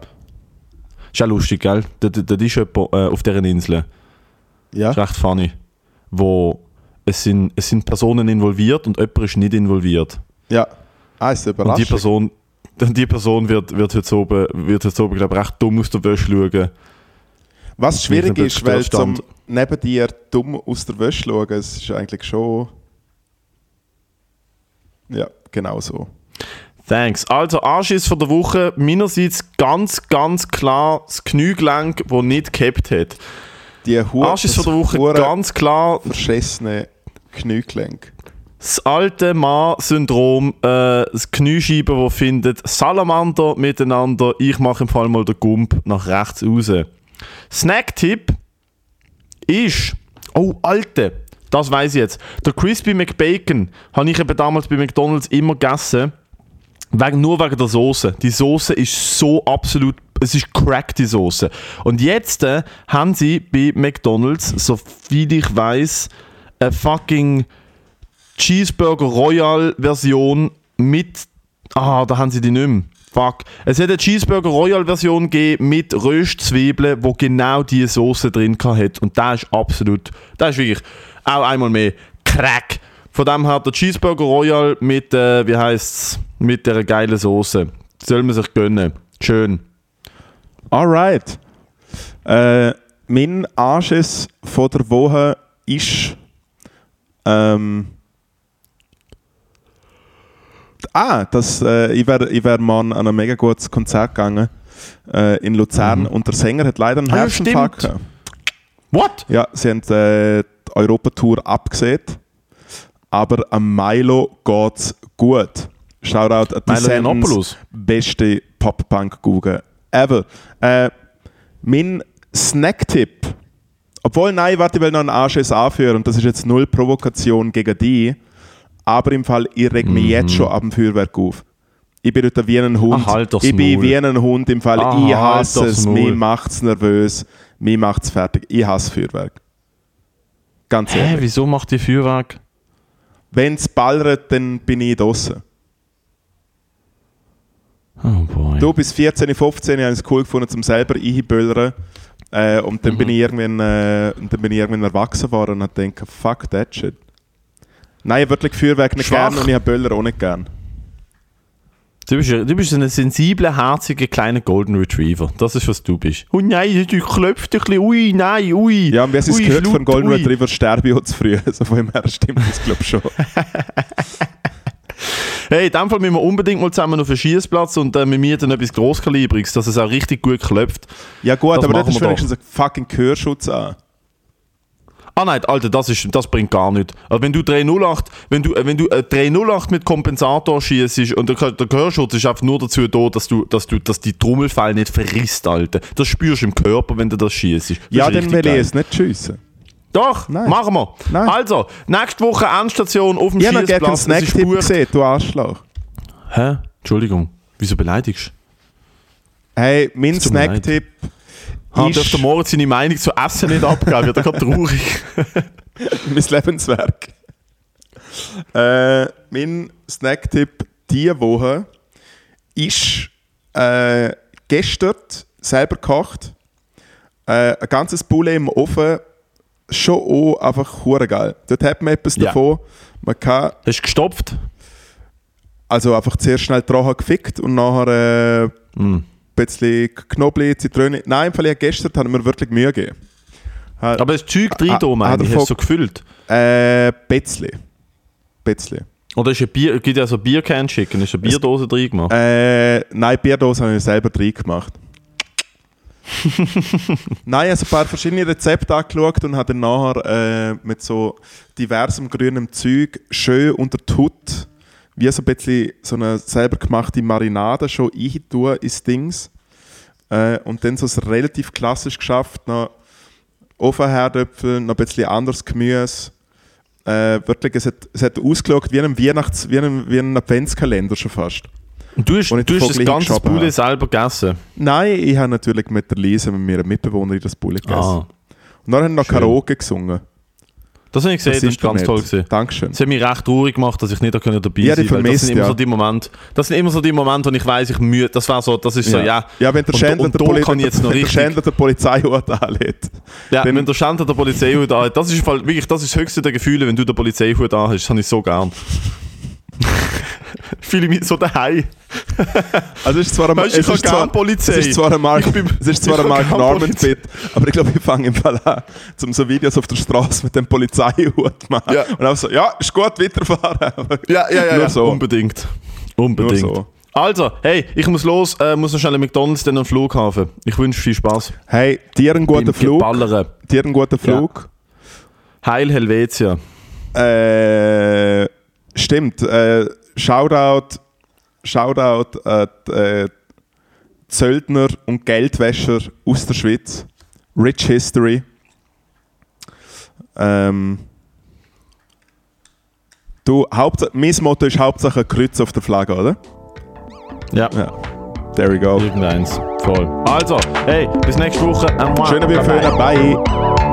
Ist ja lustig, gell? Da, da, da ist jemand äh, auf dieser Insel. Ja. ist recht funny. Wo es sind, es sind Personen involviert und jemand ist nicht involviert. Ja. Ah, ist eine Und die. Person, die Person wird, wird heute oben, wird heute oben glaub, ich, recht dumm aus der Wäsche schauen. Was schwierig Wie ist, weil zum neben dir dumm aus der Wäsche schauen, es ist eigentlich schon... Ja, genau so. Thanks. Also, Anschiss von der Woche. Meinerseits ganz, ganz klar das Kniegelenk, das nicht gehabt hat. Die Hu Anschiss von der Woche hure ganz klar verschissene Kniegelenk. Das alte Mann-Syndrom. Äh, das Kniescheibe, das findet Salamander miteinander. Ich mache im Fall mal den Gump nach rechts raus. Snacktipp ist. Oh, Alte! Das weiß ich jetzt. Der Crispy McBacon habe ich eben damals bei McDonalds immer gegessen. Wegen, nur wegen der Soße. Die Soße ist so absolut. Es ist crack, die Soße. Und jetzt äh, haben sie bei McDonalds, so viel ich weiß, eine fucking Cheeseburger Royal Version mit. Ah, da haben sie die nicht mehr. Fuck. Es hat eine Cheeseburger Royal Version gegeben mit Röstzwiebeln, wo genau diese Soße drin hat. Und da ist absolut. Da ist wirklich auch einmal mehr Crack. Von dem her der Cheeseburger Royal mit, äh, wie heißt's, mit der geilen Soße. Soll man sich gönnen. Schön. Alright. Äh, mein Anschiss von der Woche ist. Ähm, ah, das, äh, ich wäre ich wär mal an ein mega gutes Konzert gegangen äh, in Luzern und der Sänger hat leider einen Ah, ja, Herzinfarkt gehabt. What? Ja, sie haben äh, die Europatour abgesehen, aber am Milo geht's gut. Shoutout an Milo Descendants, Yiannopoulos. beste Pop-Punk-Google ever. Äh, mein Snack-Tipp, obwohl, nein, warte, ich will noch einen Anschiss anführen und das ist jetzt null Provokation gegen die, aber im Fall, ich reg mich jetzt schon ab dem Feuerwerk auf. Ich bin dort wie ein Hund. Ah, halt ich bin Maul. wie ein Hund im Fall. Ah, ich halt hasse doch's es. Mir macht es nervös. Mir macht es fertig. Ich hasse Feuerwerk. Ganz Hä, ehrlich. wieso macht die Feuerwerk? Wenn es ballert, dann bin ich draußen. Oh boy. Du bis 14, 15 habe ich es cool gefunden, zum selber einböllern. Äh, und dann, Mhm. bin ich irgendwann, äh, und dann bin ich irgendwann erwachsen geworden und habe gedacht, fuck that shit. Nein, ich wirklich Feuerwerk nicht Schwach. gern und ich habe Böller auch nicht gern. Du bist, du bist ein sensibler, herziger kleiner Golden Retriever. Das ist, was du bist. Oh nein, du klopft ein bisschen. Ui, nein, ui. Ja, und wie es Ui, gehört von Golden ui. Retriever sterbe ich auch zu früh. Also von dem her stimmt das, glaube ich, schon. Hey, in dem Fall müssen wir unbedingt mal zusammen auf den Schießplatz und äh, mit mir dann etwas Grosskalibriges, dass es auch richtig gut klopft. Ja gut, Das aber das ist wir wenigstens ein fucking Gehörschutz an. Ah nein, Alter, das, ist, das bringt gar nichts. Also wenn du 308, wenn du, äh, wenn du äh, 308 mit Kompensator schießt und der, der Gehörschutz ist einfach nur dazu da, dass du, dass du, dass die Trommelfell nicht verrisst, Alter. Das spürst du im Körper, wenn du das schießt. Ja, dann will ich es nicht schiessen. Doch, Nein. machen wir. Nein. Also, nächste Woche Endstation auf dem Ich habe Schießplatz. Es ist Snacktipp gesehen, du Arschloch. Hä? Entschuldigung. Wieso beleidigst du? Hey, mein. Snacktipp Ha, ist dürfte Moritz seine Meinung zu Essen nicht abgeben? Wird er gerade traurig. mein Lebenswerk. Äh, mein Snacktipp diese Woche ist äh, gestern selber gekocht. Äh, ein ganzes Poulet im Ofen. Schon auch einfach hure geil. Dort hat man etwas Ja. davon. Man kann Hast du gestopft? also einfach zuerst schnell dran gefickt und nachher äh, Mm. Ein bisschen Knoblauch, Zitrone. Nein, im Fall gestern hat mir wirklich Mühe gegeben. Aber das Zeug drin, Ah, meine hat er ich, hast du so gefüllt? Äh, Betzli. Betzli. Oder ist ein Bier, gibt ja so Biercan Chicken, ist eine Bierdose drin gemacht? Äh, nein, Bierdose habe ich selber drin gemacht. nein, also ein paar verschiedene Rezepte angeschaut und habe dann nachher äh, mit so diversem grünem Zeug schön unter die Haut wie so ein bisschen so eine selber gemachte Marinade schon eintun ins Dings. Äh, und dann so es relativ klassisch geschafft, noch Ofenherdöpfel, noch ein bisschen anderes Gemüse. Äh, wirklich, es hat, es hat ausgeschaut wie ein Weihnachts-, wie ein, wie ein Adventskalender schon fast. Und du hast, und du hast das ganze habe. selber gegessen? Nein, ich habe natürlich mit der Lisa, mit meiner Mitbewohnerin, das Bulle gegessen. Ah, Und dann haben wir noch Schön. Karaoke gesungen. Das habe ich gesehen, das, ist ganz toll gewesen. Dankeschön. Das hat mich recht traurig gemacht, dass ich nicht da können dabei Ja, sein konnte. Das sind immer ja. so die Momente, das sind immer so die Momente, wo ich weiß, ich müde, das war so, das ist so, ja. ja wenn der Schändler der, Poli der Schändler der Polizeihut anlädt. Ja, wenn der Schänder der Polizeihut hat, das ist wirklich, das ist das höchste der Gefühle, wenn du den Polizeihut da hast, das habe ich so gern. Fühle mich so daheim. Also es ist zwar ein, Weißt es ist zwar, es ist zwar ein Mark, Ich bin- es ist zwar ein Mark Norman. Bit, aber ich glaube, ich fange im Fall an, um so Videos auf der Straße mit dem Polizeihut zu machen. Ja. Und auch so, ja, ist gut, weiterfahren. Ja, ja, ja, Nur ja. so. unbedingt. Unbedingt. Nur so. Also, hey, ich muss los, äh, muss noch schnell McDonalds, dann am Flughafen. Ich wünsche viel Spaß. Hey, dir einen guten beim Flug. Geballern. Dir einen guten Ja. Flug. Heil Helvetia. Äh, stimmt. Äh, Shoutout, Shoutout an die, äh, Zöldner und Geldwäscher aus der Schweiz. Rich History. Ähm, du, Hauptsache, mein Motto ist Hauptsache ein Kreuz auf der Flagge, oder? Ja, Ja. There we go. irgendeins. Voll. Also, hey, bis nächste Woche. Schöne Bye. Bye.